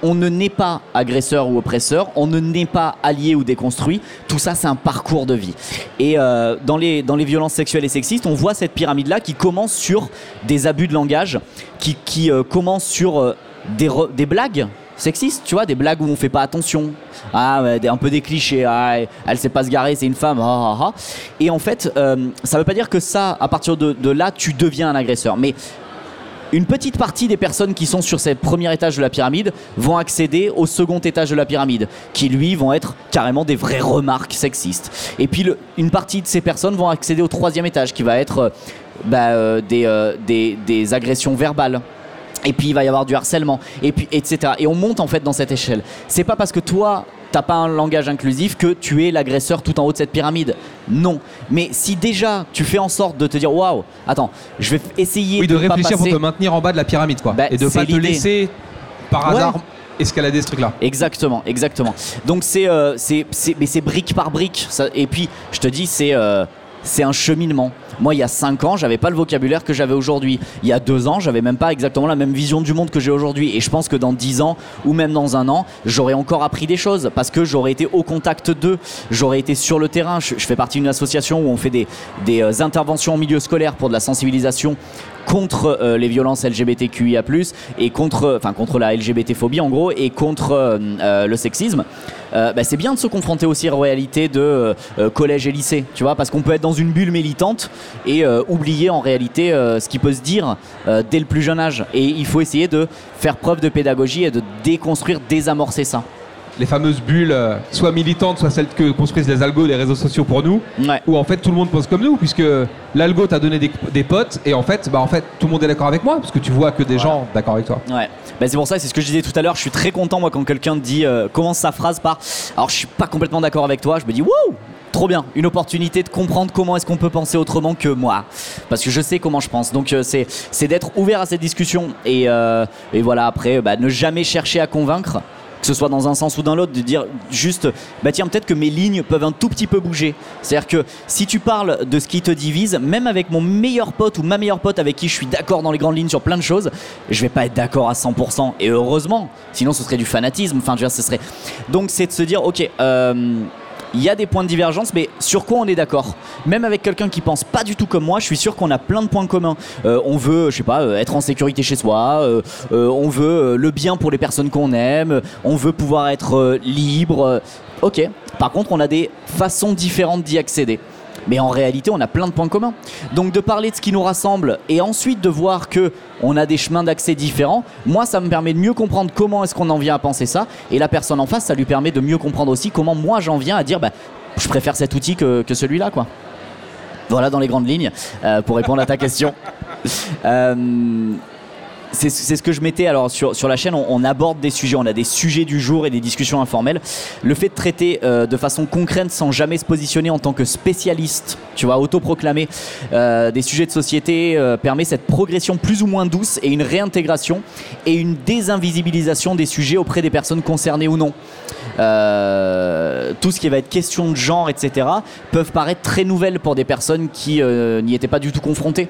On ne naît pas agresseur ou oppresseur, on ne naît pas allié ou déconstruit. Tout ça, c'est un parcours de vie. Et euh, dans, les, dans les violences sexuelles et sexistes, on voit cette pyramide-là qui commence sur des abus de langage, qui, qui euh, commence sur euh, des, des blagues sexistes, tu vois, des blagues où on fait pas attention. Ah, un peu des clichés. Ah, elle sait pas se garer, c'est une femme. Ah, ah, ah. Et en fait, ça veut pas dire que ça, à partir de, de là, tu deviens un agresseur. Mais une petite partie des personnes qui sont sur ce premier étage de la pyramide vont accéder au second étage de la pyramide, qui lui vont être carrément des vraies remarques sexistes. Et puis une partie de ces personnes vont accéder au troisième étage, qui va être euh, bah, euh, des, euh, des- des agressions verbales. Et puis il va y avoir du harcèlement, et puis etc. Et on monte en fait dans cette échelle. C'est pas parce que toi t'as pas un langage inclusif que tu es l'agresseur tout en haut de cette pyramide. Non. Mais si déjà tu fais en sorte de te dire waouh, attends, je vais essayer Oui, de réfléchir pour passer- te maintenir en bas de la pyramide, quoi. Bah, et de pas te laisser par Ouais. hasard escalader ce truc-là. Exactement, exactement. Donc c'est euh, c'est c'est mais c'est brique par brique. Ça- et puis je te dis c'est euh, c'est un cheminement. Moi, il y a 5 ans, j'avais pas le vocabulaire que j'avais aujourd'hui. Il y a 2 ans, j'avais même pas exactement la même vision du monde que j'ai aujourd'hui. Et je pense que dans 10 ans, ou même dans un an, j'aurais encore appris des choses parce que j'aurais été au contact d'eux, j'aurais été sur le terrain. Je, fais partie d'une association où on fait des, des euh, interventions en milieu scolaire pour de la sensibilisation contre euh, les violences LGBTQIA+, et contre, enfin contre la LGBT-phobie en gros, et contre euh, euh, le sexisme. Bah, c'est bien de se confronter aussi aux réalités de collège et lycée, tu vois, parce qu'on peut être dans une bulle militante et oublier en réalité ce qui peut se dire dès le plus jeune âge. Et il faut essayer de faire preuve de pédagogie et de déconstruire, désamorcer ça les fameuses bulles, euh, soit militantes, soit celles que construisent les algos, les réseaux sociaux pour nous, où en fait tout le monde pense comme nous, puisque l'algo t'a donné des, potes, et en fait, bah en fait, tout le monde est d'accord avec moi, parce que tu vois que des gens d'accord avec toi. Ouais. Bah, c'est pour ça, c'est ce que je disais tout à l'heure. Je suis très content moi quand quelqu'un dit euh, commence sa phrase par, alors je suis pas complètement d'accord avec toi, je me dis wow, trop bien, une opportunité de comprendre comment est-ce qu'on peut penser autrement que moi, parce que je sais comment je pense. Donc euh, c'est c'est d'être ouvert à cette discussion et, et voilà après, bah, ne jamais chercher à convaincre que ce soit dans un sens ou dans l'autre, de dire juste, bah tiens, peut-être que mes lignes peuvent un tout petit peu bouger. C'est-à-dire que si tu parles de ce qui te divise, même avec mon meilleur pote ou ma meilleure pote avec qui je suis d'accord dans les grandes lignes sur plein de choses, je vais pas être d'accord à 100%. Et heureusement, sinon ce serait du fanatisme. Enfin, tu vois, ce serait. Donc c'est de se dire, ok. Euh, il y a des points de divergence, mais sur quoi on est d'accord? Même avec quelqu'un qui pense pas du tout comme moi, je suis sûr qu'on a plein de points communs. Euh, on veut, je sais pas, euh, être en sécurité chez soi, euh, on veut le bien pour les personnes qu'on aime, on veut pouvoir être libre. ok. Par contre, on a des façons différentes d'y accéder mais en réalité on a plein de points communs. Donc de parler de ce qui nous rassemble et ensuite de voir que on a des chemins d'accès différents, moi ça me permet de mieux comprendre comment est-ce qu'on en vient à penser ça et la personne en face ça lui permet de mieux comprendre aussi comment moi j'en viens à dire bah, je préfère cet outil que, celui-là quoi. Voilà dans les grandes lignes euh, pour répondre à ta question. Euh, c'est ce que je mettais alors sur, sur la chaîne. On, aborde des sujets, on a des sujets du jour et des discussions informelles. Le fait de traiter euh, de façon concrète sans jamais se positionner en tant que spécialiste, tu vois, autoproclamé euh, des sujets de société euh, permet cette progression plus ou moins douce et une réintégration et une désinvisibilisation des sujets auprès des personnes concernées ou non. tout ce qui va être question de genre, etc., peuvent paraître très nouvelles pour des personnes qui n'y étaient pas du tout confrontées.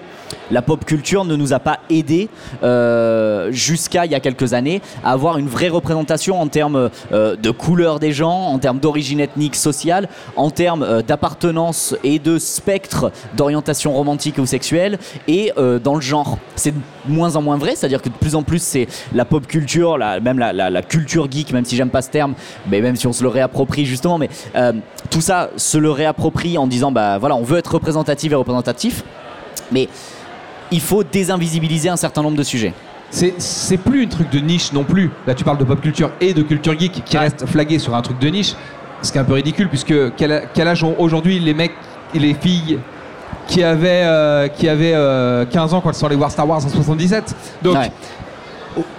La pop culture ne nous a pas aidés. Euh, jusqu'à il y a quelques années avoir une vraie représentation en termes euh, de couleur des gens, en termes d'origine ethnique, sociale, en termes euh, d'appartenance et de spectre d'orientation romantique ou sexuelle et dans le genre. C'est de moins en moins vrai, c'est-à-dire que de plus en plus c'est la pop culture, même la, culture geek, même si j'aime pas ce terme, mais même si on se le réapproprie justement, mais tout ça se le réapproprie en disant bah voilà, on veut être représentatif et représentatif, mais il faut désinvisibiliser un certain nombre de sujets. C'est plus un truc de niche non plus. Là, tu parles de pop culture et de culture geek qui reste flagué sur un truc de niche, ce qui est un peu ridicule, puisque quel, âge ont aujourd'hui les mecs et les filles qui avaient, euh, qui avaient 15 euh, ans quand ils sont allés voir Star Wars en 77 Donc,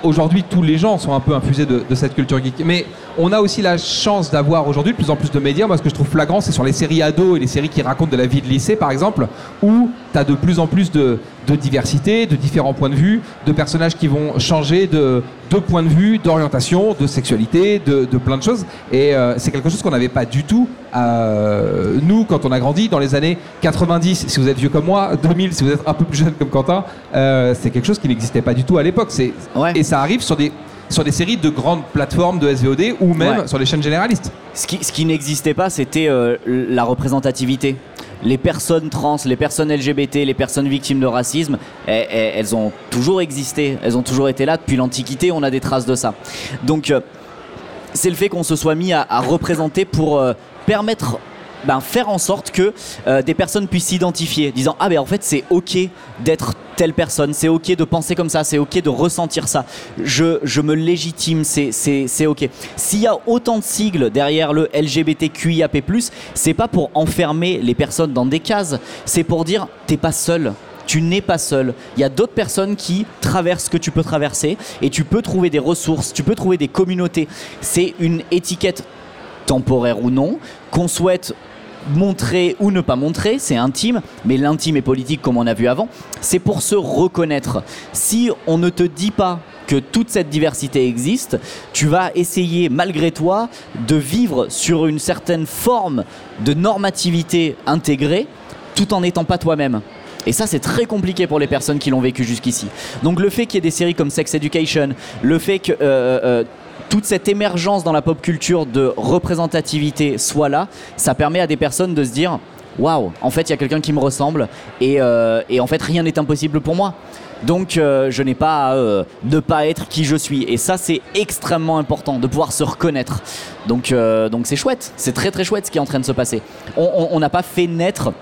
aujourd'hui, tous les gens sont un peu infusés de, cette culture geek. Mais on a aussi la chance d'avoir aujourd'hui de plus en plus de médias. Moi, ce que je trouve flagrant, c'est sur les séries ados et les séries qui racontent de la vie de lycée, par exemple, où tu as de plus en plus de, de diversité, de différents points de vue, de personnages qui vont changer de, de points de vue, d'orientation, de sexualité, de, de, plein de choses. Et euh, c'est quelque chose qu'on n'avait pas du tout, euh, nous, quand on a grandi dans les années 90, si vous êtes vieux comme moi, 2000, si vous êtes un peu plus jeune comme Quentin, euh, c'est quelque chose qui n'existait pas du tout à l'époque. Et ça arrive sur des sur des séries de grandes plateformes de SVOD ou même sur les chaînes généralistes. Ce qui, ce qui n'existait pas, c'était la représentativité les personnes trans, les personnes LGBT, les personnes victimes de racisme, eh, eh, elles, ont toujours existé, elles ont toujours été là depuis l'Antiquité, on a des traces de ça. Donc euh, c'est le fait qu'on se soit mis à, représenter pour euh, permettre ben, faire en sorte que euh, des personnes puissent s'identifier, disant ah ben en fait c'est ok d'être telle personne, c'est ok de penser comme ça, c'est ok de ressentir ça, je, je me légitime, c'est ok. S'il y a autant de sigles derrière le LGBTQIAP+, c'est pas pour enfermer les personnes dans des cases, c'est pour dire t'es pas seul, tu n'es pas seul. Il y a d'autres personnes qui traversent ce que tu peux traverser et tu peux trouver des ressources, tu peux trouver des communautés. C'est une étiquette temporaire ou non qu'on souhaite montrer ou ne pas montrer, c'est intime, mais l'intime est politique comme on a vu avant, c'est pour se reconnaître. Si on ne te dit pas que toute cette diversité existe, tu vas essayer malgré toi de vivre sur une certaine forme de normativité intégrée tout en n'étant pas toi-même. Et ça, c'est très compliqué pour les personnes qui l'ont vécu jusqu'ici. Donc le fait qu'il y ait des séries comme Sex Education, le fait que euh, euh, toute cette émergence dans la pop culture de représentativité soit là, ça permet à des personnes de se dire waouh, en fait, il y a quelqu'un qui me ressemble et, euh, en fait, rien n'est impossible pour moi. Donc, euh, je n'ai pas à euh, ne pas être qui je suis. Et ça, c'est extrêmement important de pouvoir se reconnaître. Donc, donc c'est chouette. C'est très très chouette ce qui est en train de se passer. On n'a pas fait naître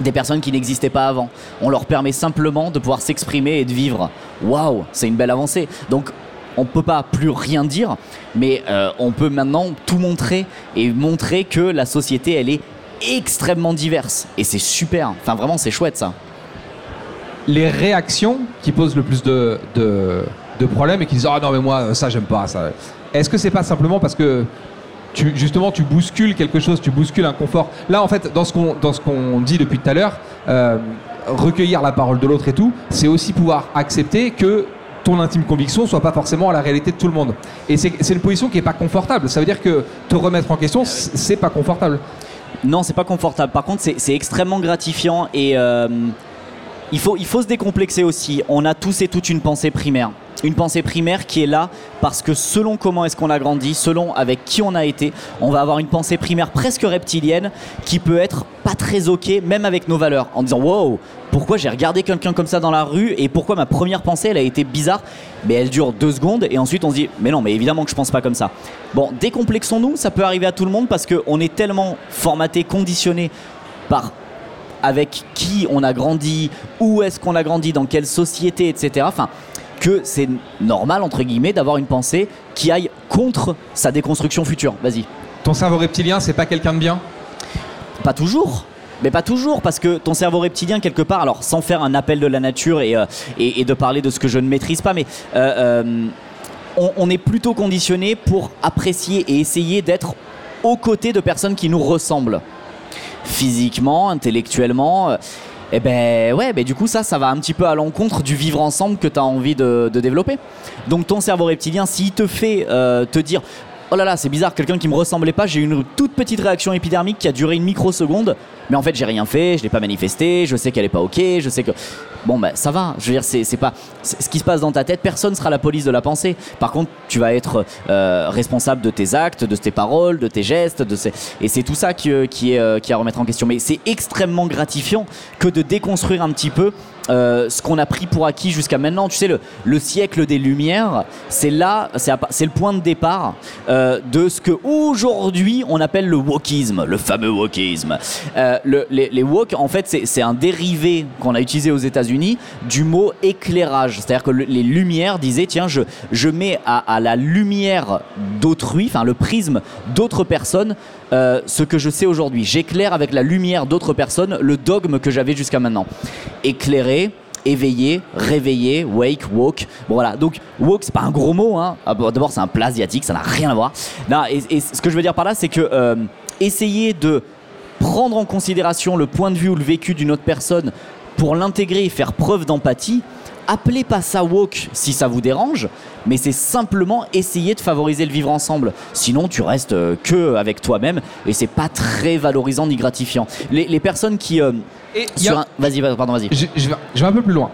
des personnes qui n'existaient pas avant. On leur permet simplement de pouvoir s'exprimer et de vivre. Waouh, c'est une belle avancée. Donc on peut pas plus rien dire, mais euh, on peut maintenant tout montrer et montrer que la société elle est extrêmement diverse et c'est super. Enfin vraiment c'est chouette ça. les réactions qui posent le plus de, de, problèmes et qui disent Ah non, mais moi, ça, j'aime pas. Ça. Est-ce que c'est pas simplement parce que justement tu bouscules quelque chose, tu bouscules un confort? Là, en fait, dans ce qu'on dans ce qu'on dit depuis tout à l'heure, euh, recueillir la parole de l'autre et tout, c'est aussi pouvoir accepter que ton intime conviction soit pas forcément la réalité de tout le monde. Et c'est une position qui est pas confortable. Ça veut dire que te remettre en question, c'est pas confortable. Non, c'est pas confortable. Par contre, c'est extrêmement gratifiant et euh, il, il faut se décomplexer aussi. On a tous et toutes une pensée primaire. Une pensée primaire qui est là parce que selon comment est-ce qu'on a grandi, selon avec qui on a été, on va avoir une pensée primaire presque reptilienne qui peut être pas très ok, même avec nos valeurs, en disant wow, pourquoi j'ai regardé quelqu'un comme ça dans la rue et pourquoi ma première pensée elle a été bizarre? Mais elle dure deux secondes et ensuite on se dit mais non, mais évidemment que je pense pas comme ça. Bon, décomplexons-nous, ça peut arriver à tout le monde parce qu'on est tellement formaté, conditionné par avec qui on a grandi, où est-ce qu'on a grandi, dans quelle société, etc. Enfin, que c'est normal, entre guillemets, d'avoir une pensée qui aille contre sa déconstruction future. Vas-y. Ton cerveau reptilien, c'est pas quelqu'un de bien? Pas toujours. Mais pas toujours, parce que ton cerveau reptilien, quelque part, alors sans faire un appel de la nature et, euh, et, et de parler de ce que je ne maîtrise pas, mais euh, euh, on, on est plutôt conditionné pour apprécier et essayer d'être aux côtés de personnes qui nous ressemblent. Physiquement, intellectuellement. Et ben ouais, ben du coup ça, ça va un petit peu à l'encontre du vivre ensemble que tu as envie de, de développer. Donc ton cerveau reptilien, s'il te fait euh, te dire Oh là là, c'est bizarre, quelqu'un qui me ressemblait pas, j'ai eu une toute petite réaction épidermique qui a duré une microseconde, mais en fait j'ai rien fait, je l'ai pas manifesté, je sais qu'elle est pas ok, je sais que. Bon bah ça va, je veux dire, c'est pas. Ce qui se passe dans ta tête, personne sera la police de la pensée. Par contre, tu vas être euh, responsable de tes actes, de tes paroles, de tes gestes, de ces... et c'est tout ça qui, euh, qui est, euh, qui est à remettre en question. Mais c'est extrêmement gratifiant que de déconstruire un petit peu euh, ce qu'on a pris pour acquis jusqu'à maintenant. Tu sais, le, le siècle des Lumières, c'est là, c'est le point de départ euh, de ce que aujourd'hui on appelle le wokisme, le fameux wokisme. Euh, le- les, les en fait, c'est un dérivé qu'on a utilisé aux États-Unis du mot éclairage. C'est-à-dire que le- les Lumières disaient tiens, je, mets à, à la lumière d'autrui, enfin le prisme d'autres personnes, ce que je sais aujourd'hui. J'éclaire avec la lumière d'autres personnes le dogme que j'avais jusqu'à maintenant. Éclairer, éveiller, réveiller, wake, woke. Bon voilà, donc woke c'est pas un gros mot. Hein. Ah, D'abord c'est un plat asiatique, ça n'a rien à voir. Non, et, ce que je veux dire par là, c'est que euh, essayer de prendre en considération le point de vue ou le vécu d'une autre personne pour l'intégrer et faire preuve d'empathie, appelez pas ça woke si ça vous dérange, mais c'est simplement essayer de favoriser le vivre ensemble. Sinon, tu restes euh, que avec toi-même et c'est pas très valorisant ni gratifiant. Les, les personnes qui. euh, Et a- Vas-y, vas- pardon, vas-y. je, je vais, je vais un peu plus loin.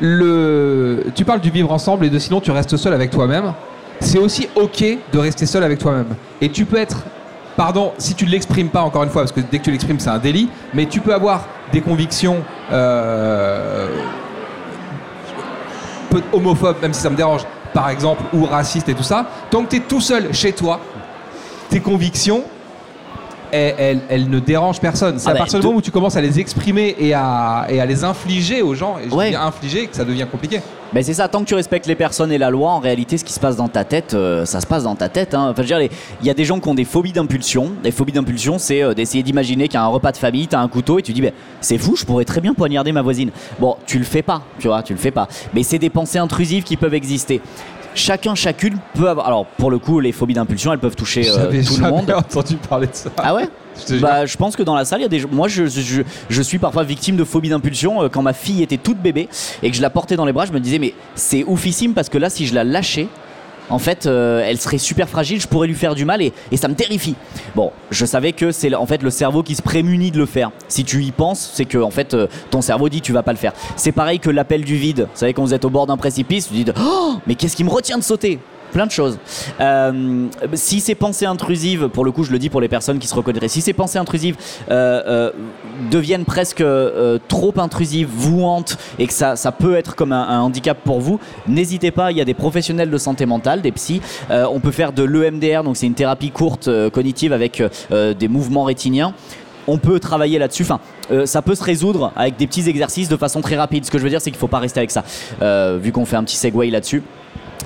Le, tu parles du vivre ensemble et de sinon tu restes seul avec toi-même. C'est aussi ok de rester seul avec toi-même. Et tu peux être, pardon, si tu ne l'exprimes pas encore une fois, parce que dès que tu l'exprimes c'est un délit, mais tu peux avoir des convictions euh, peu- homophobes, même si ça me dérange, par exemple, ou racistes et tout ça. Tant que tu es tout seul chez toi, tes convictions, elles, elles- elles ne dérangent personne. C'est Ah à bah, partir du moment où tu commences à les exprimer et à, et à les infliger aux gens, et je Ouais. dis infliger, que ça devient compliqué. Ben c'est ça, tant que tu respectes les personnes et la loi, en réalité, ce qui se passe dans ta tête, euh, ça se passe dans ta tête. hein. Enfin, je veux dire, les- il y a des gens qui ont des phobies d'impulsion. Les phobies d'impulsion, c'est euh, d'essayer d'imaginer qu'il y a un repas de famille, t'as un couteau et tu dis, ben, c'est fou, je pourrais très bien poignarder ma voisine. Bon, tu le fais pas, tu vois, tu le fais pas. Mais c'est des pensées intrusives qui peuvent exister. Chacun, chacune peut avoir. Alors, pour le coup, les phobies d'impulsion, elles peuvent toucher euh, tout le monde. entendu parler de ça. Ah ouais? Je bah, je pense que dans la salle, il y a des Moi, je, je, je suis parfois victime de phobie d'impulsion. Euh, Quand ma fille était toute bébé et que je la portais dans les bras, je me disais, mais c'est oufissime parce que là, si je la lâchais, en fait, euh, elle serait super fragile, je pourrais lui faire du mal et, ça me terrifie. Bon, je savais que c'est en fait le cerveau qui se prémunit de le faire. Si tu y penses, c'est que en fait euh, ton cerveau dit tu vas pas le faire. C'est pareil que l'appel du vide. Vous savez quand vous êtes au bord d'un précipice, vous dites oh mais qu'est-ce qui me retient de sauter? Plein de choses. Euh, si ces pensées intrusives, pour le coup, je le dis pour les personnes qui se reconnaîtraient, si ces pensées intrusives euh, euh, deviennent presque trop intrusives, vous hantent et que ça, ça peut être comme un, handicap pour vous, n'hésitez pas. Il y a des professionnels de santé mentale, des psys. On peut faire de l'EMDR, donc c'est une thérapie courte cognitive avec des mouvements rétiniens on peut travailler là-dessus. Enfin, ça peut se résoudre avec des petits exercices de façon très rapide. Ce que je veux dire, c'est qu'il ne faut pas rester avec ça, vu qu'on fait un petit segway là-dessus.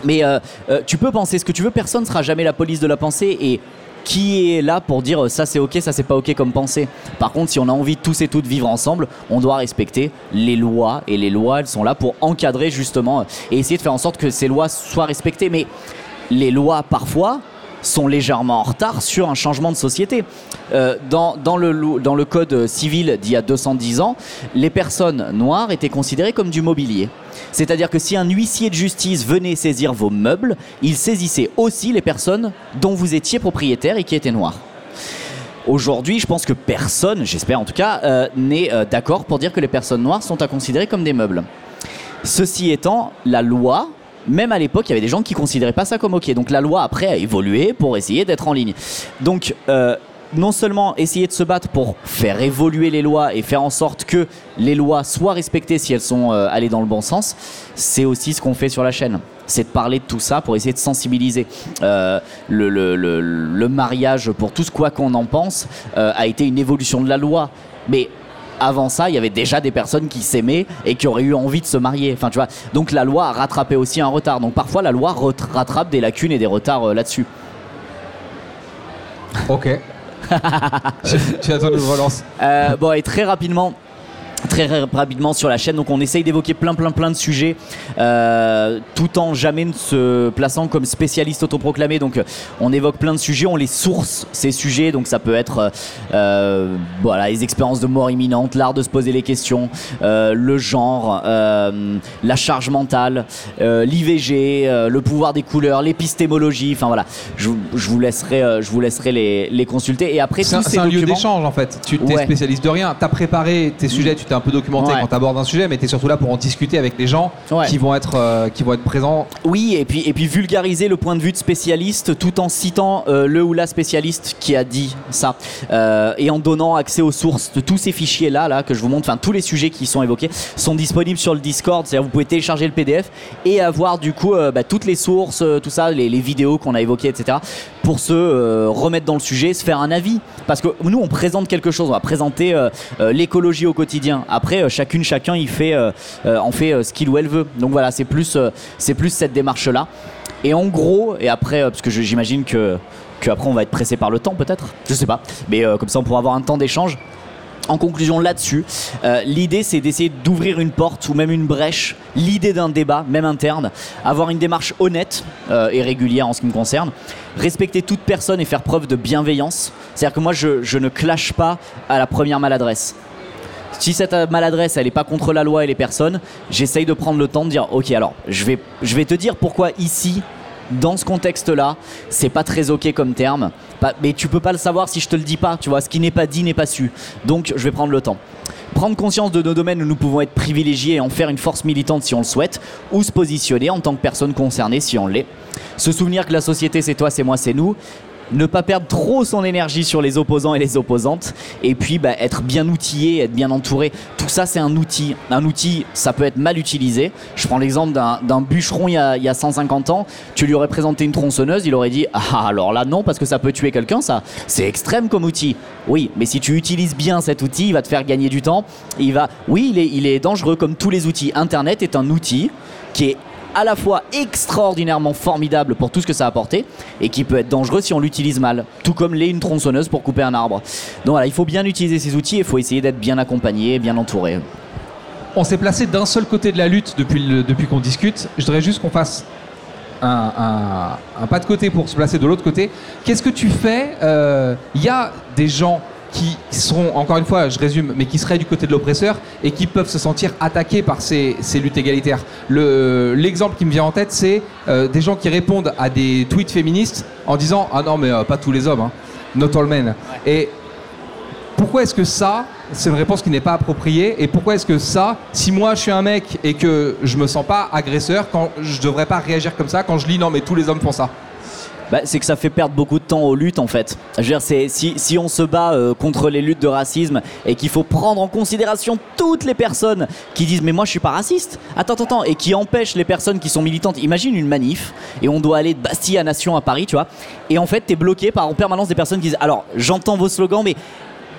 Mais euh, euh, tu peux penser ce que tu veux, personne ne sera jamais la police de la pensée et qui est là pour dire euh, ça c'est ok, ça c'est pas ok comme pensée? Par contre, si on a envie tous et toutes vivre ensemble, on doit respecter les lois et les lois elles sont là pour encadrer justement et essayer de faire en sorte que ces lois soient respectées. Mais les lois parfois sont légèrement en retard sur un changement de société. Euh, dans, le code civil d'il y a 210 ans, les personnes noires étaient considérées comme du mobilier. C'est-à-dire que si un huissier de justice venait saisir vos meubles, il saisissait aussi les personnes dont vous étiez propriétaire et qui étaient noires. Aujourd'hui, je pense que personne, j'espère en tout cas, euh, n'est euh, d'accord pour dire que les personnes noires sont à considérer comme des meubles. Ceci étant, la loi, même à l'époque, il y avait des gens qui considéraient pas ça comme ok. Donc la loi après a évolué pour essayer d'être en ligne. Donc euh, non seulement essayer de se battre pour faire évoluer les lois et faire en sorte que les lois soient respectées si elles sont euh, allées dans le bon sens, c'est aussi ce qu'on fait sur la chaîne. C'est de parler de tout ça pour essayer de sensibiliser. Euh, le, le- mariage, pour tout ce qu'on en pense, a été une évolution de la loi. Mais avant ça, il y avait déjà des personnes qui s'aimaient et qui auraient eu envie de se marier. Enfin, tu vois. Donc la loi a rattrapé aussi un retard. Donc parfois la loi rattrape des lacunes et des retards euh, là-dessus. Ok. une relance. Euh, bon, et très rapidement. Très ra- rapidement sur la chaîne, donc on essaye d'évoquer plein plein plein de sujets, euh, tout en jamais ne se plaçant comme spécialiste autoproclamé. Donc on évoque plein de sujets, on les source ces sujets, donc ça peut être euh, euh, voilà les expériences de mort imminente, l'art de se poser les questions, euh, le genre, la charge mentale, l'IVG, le pouvoir des couleurs, l'épistémologie. Enfin voilà, je, vous- je vous laisserai, je vous laislerai les, les consulter. Et après C'est un, un lieu d'échange en fait. Tu t'es Ouais. spécialiste de rien. T'as préparé tes sujets, tu t'es un peu documenté Ouais. quand t'abordes un sujet, mais t'es surtout là pour en discuter avec les gens Ouais. qui vont être euh, qui vont être présents. Oui, et puis, et puis vulgariser le point de vue de spécialiste tout en citant euh, le ou la spécialiste qui a dit ça. Euh, et en donnant accès aux sources de tous ces fichiers-là là, que je vous montre, enfin tous les sujets qui sont évoqués sont disponibles sur le Discord. C'est-à-dire vous pouvez télécharger le PDF et avoir du coup bah, toutes les sources, tout ça, les, les vidéos qu'on a évoquées, etc. pour se euh, remettre dans le sujet, se faire un avis. Parce que nous, on présente quelque chose, on va présenter euh, euh, l'écologie au quotidien. Après, chacune, chacun, il fait, en fait ce qu'il ou elle veut. Donc voilà, c'est plus, c'est plus cette démarche-là. Et en gros, et après, parce que j'imagine que, après on va être pressé par le temps, peut-être, je sais pas. Mais comme ça, on pourra avoir un temps d'échange. En conclusion là-dessus, euh, l'idée c'est d'essayer d'ouvrir une porte ou même une brèche, l'idée d'un débat, même interne, avoir une démarche honnête euh, et régulière en ce qui me concerne, respecter toute personne et faire preuve de bienveillance. C'est-à-dire que moi je, ne clash pas à la première maladresse. Si cette euh, maladresse elle est pas contre la loi et les personnes, j'essaye de prendre le temps de dire ok alors je vais te dire pourquoi ici dans ce contexte-là, c'est pas très ok comme terme, mais tu peux pas le savoir si je te le dis pas, tu vois, ce qui n'est pas dit n'est pas su. Donc je vais prendre le temps. Prendre conscience de nos domaines où nous pouvons être privilégiés et en faire une force militante si on le souhaite, ou se positionner en tant que personne concernée si on l'est. Se souvenir que la société c'est toi, c'est moi, c'est nous. Ne pas perdre trop son énergie sur les opposants et les opposantes. Et puis bah, être bien outillé, être bien entouré. Tout ça c'est un outil. Un outil, ça peut être mal utilisé. Je prends l'exemple d'un bûcheron il y, a, il y a 150 ans. Tu lui aurais présenté une tronçonneuse, il aurait dit Ah alors là non, parce que ça peut tuer quelqu'un, ça. C'est extrême comme outil. Oui, mais si tu utilises bien cet outil, il va te faire gagner du temps. Il va, oui, il est, il est dangereux comme tous les outils. Internet est un outil qui est à la fois extraordinairement formidable pour tout ce que ça a apporté et qui peut être dangereux si on l'utilise mal, tout comme l'est une tronçonneuse pour couper un arbre. Donc voilà, il faut bien utiliser ces outils et il faut essayer d'être bien accompagné, bien entouré. On s'est placé d'un seul côté de la lutte depuis, depuis qu'on discute. Je voudrais juste qu'on fasse un, pas de côté pour se placer de l'autre côté. Qu'est-ce que tu fais Il y a des gens qui seront, encore une fois, je résume, mais qui seraient du côté de l'oppresseur et qui peuvent se sentir attaqués par ces, ces luttes égalitaires. Le- L'exemple qui me vient en tête, c'est euh, des gens qui répondent à des tweets féministes en disant Ah non, mais euh, pas tous les hommes, hein. not all men. Et pourquoi est-ce que ça, c'est une réponse qui n'est pas appropriée Et pourquoi est-ce que ça, si moi je suis un mec et que je me sens pas agresseur, quand je devrais pas réagir comme ça quand je lis non mais tous les hommes font ça? Bah, c'est que ça fait perdre beaucoup de temps aux luttes en fait. Je veux dire, si on se bat euh, contre les luttes de racisme et qu'il faut prendre en considération toutes les personnes qui disent mais moi je suis pas raciste, attends, attends, attends, et qui empêchent les personnes qui sont militantes. Imagine une manif et on doit aller de Bastille à Nation à Paris, tu vois, et en fait t'es bloqué par en permanence des personnes qui disent alors j'entends vos slogans mais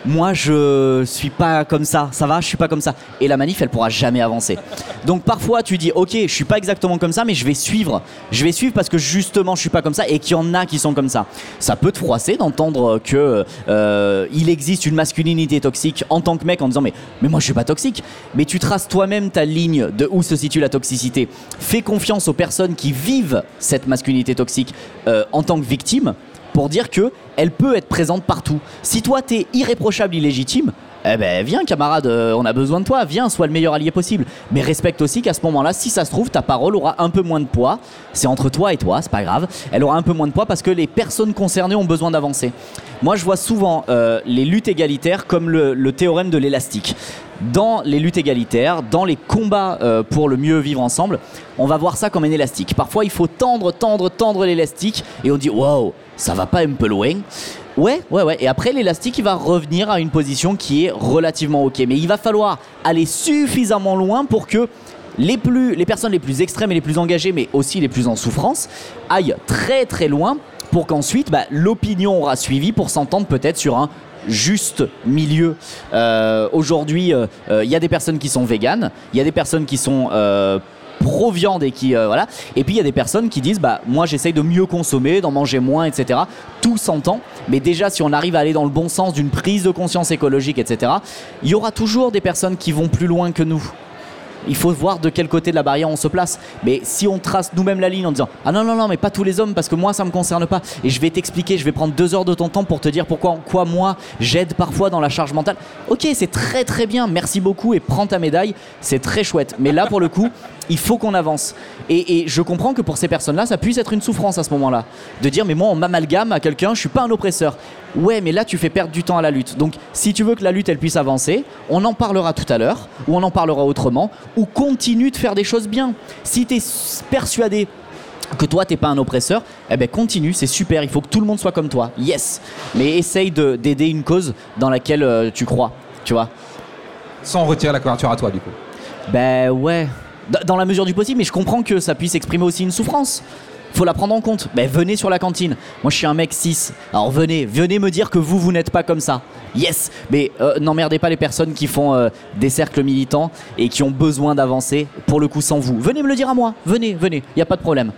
moi je suis pas comme ça, ça va, je suis pas comme ça. Et la manif, elle pourra jamais avancer. Donc parfois tu dis, ok, je suis pas exactement comme ça, mais je vais suivre. Je vais suivre parce que justement je suis pas comme ça et qu'il y en a qui sont comme ça. Ça peut te froisser d'entendre que euh, il existe une masculinité toxique en tant que mec en disant, mais, mais moi je suis pas toxique. Mais tu traces toi-même ta ligne de où se situe la toxicité. Fais confiance aux personnes qui vivent cette masculinité toxique euh, en tant que victime pour dire que elle peut être présente partout. Si toi t'es irréprochable, illégitime, eh ben viens camarade, euh, on a besoin de toi, viens, sois le meilleur allié possible. Mais respecte aussi qu'à ce moment-là, si ça se trouve, ta parole aura un peu moins de poids. C'est entre toi et toi, c'est pas grave. Elle aura un peu moins de poids parce que les personnes concernées ont besoin d'avancer. Moi, je vois souvent euh, les luttes égalitaires comme le, théorème de l'élastique. Dans les luttes égalitaires, dans les combats euh, pour le mieux vivre ensemble, on va voir ça comme un élastique. Parfois, il faut tendre, tendre, tendre l'élastique et on dit waouh, ça va pas un peu loin. Ouais, ouais, ouais. Et après, l'élastique, il va revenir à une position qui est relativement ok. Mais il va falloir aller suffisamment loin pour que les, plus, les personnes les plus extrêmes et les plus engagées, mais aussi les plus en souffrance, aillent très très loin pour qu'ensuite bah, l'opinion aura suivi pour s'entendre peut-être sur un juste milieu. Euh, Aujourd'hui, euh, euh, il y a des personnes qui sont véganes, il y a des personnes qui sont pro-viande et qui euh, voilà et puis il y a des personnes qui disent bah moi j'essaye de mieux consommer d'en manger moins etc tout s'entend mais déjà si on arrive à aller dans le bon sens d'une prise de conscience écologique etc il y aura toujours des personnes qui vont plus loin que nous il faut voir de quel côté de la barrière on se place. Mais si on trace nous-mêmes la ligne en disant Ah non, non, non, mais pas tous les hommes parce que moi ça me concerne pas. Et je vais t'expliquer, je vais prendre deux heures de ton temps pour te dire pourquoi, en quoi moi j'aide parfois dans la charge mentale. Ok, c'est très très bien, merci beaucoup et prends ta médaille, c'est très chouette. Mais là pour le coup, il faut qu'on avance. Et, et je comprends que pour ces personnes-là, ça puisse être une souffrance à ce moment-là. De dire Mais moi on m'amalgame à quelqu'un, je suis pas un oppresseur. Ouais, mais là tu fais perdre du temps à la lutte. Donc si tu veux que la lutte elle puisse avancer, on en parlera tout à l'heure, ou on en parlera autrement, ou continue de faire des choses bien. Si tu es persuadé que toi t'es pas un oppresseur, eh ben continue, c'est super, il faut que tout le monde soit comme toi. Yes. Mais essaye de- d'aider une cause dans laquelle euh, tu crois, tu vois. Sans retirer la couverture à toi du coup. Ben ouais. Dans la mesure du possible, mais je comprends que ça puisse exprimer aussi une souffrance. Faut la prendre en compte. Ben venez sur la cantine. Moi je suis un mec 6. Alors venez, venez me dire que vous, vous n'êtes pas comme ça. Yes Mais euh, n'emmerdez pas les personnes qui font euh, des cercles militants et qui ont besoin d'avancer, pour le coup sans vous. Venez me le dire à moi. Venez, venez. Il n'y a pas de problème.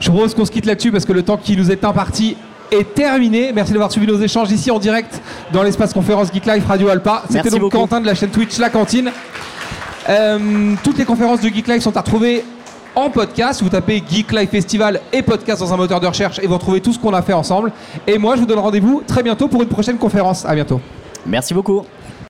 Je propose qu'on se quitte là-dessus parce que le temps qui nous est imparti est terminé. Merci d'avoir suivi nos échanges ici en direct dans l'espace conférence Geek Life Radio Alpa. C'était donc beaucoup. Quentin de la chaîne Twitch La Cantine. Euh, toutes les conférences de Geek Life sont à retrouver en podcast. Vous tapez Geek Life Festival et podcast dans un moteur de recherche et vous retrouvez tout ce qu'on a fait ensemble. Et moi, je vous donne rendez-vous très bientôt pour une prochaine conférence. À bientôt. Merci beaucoup.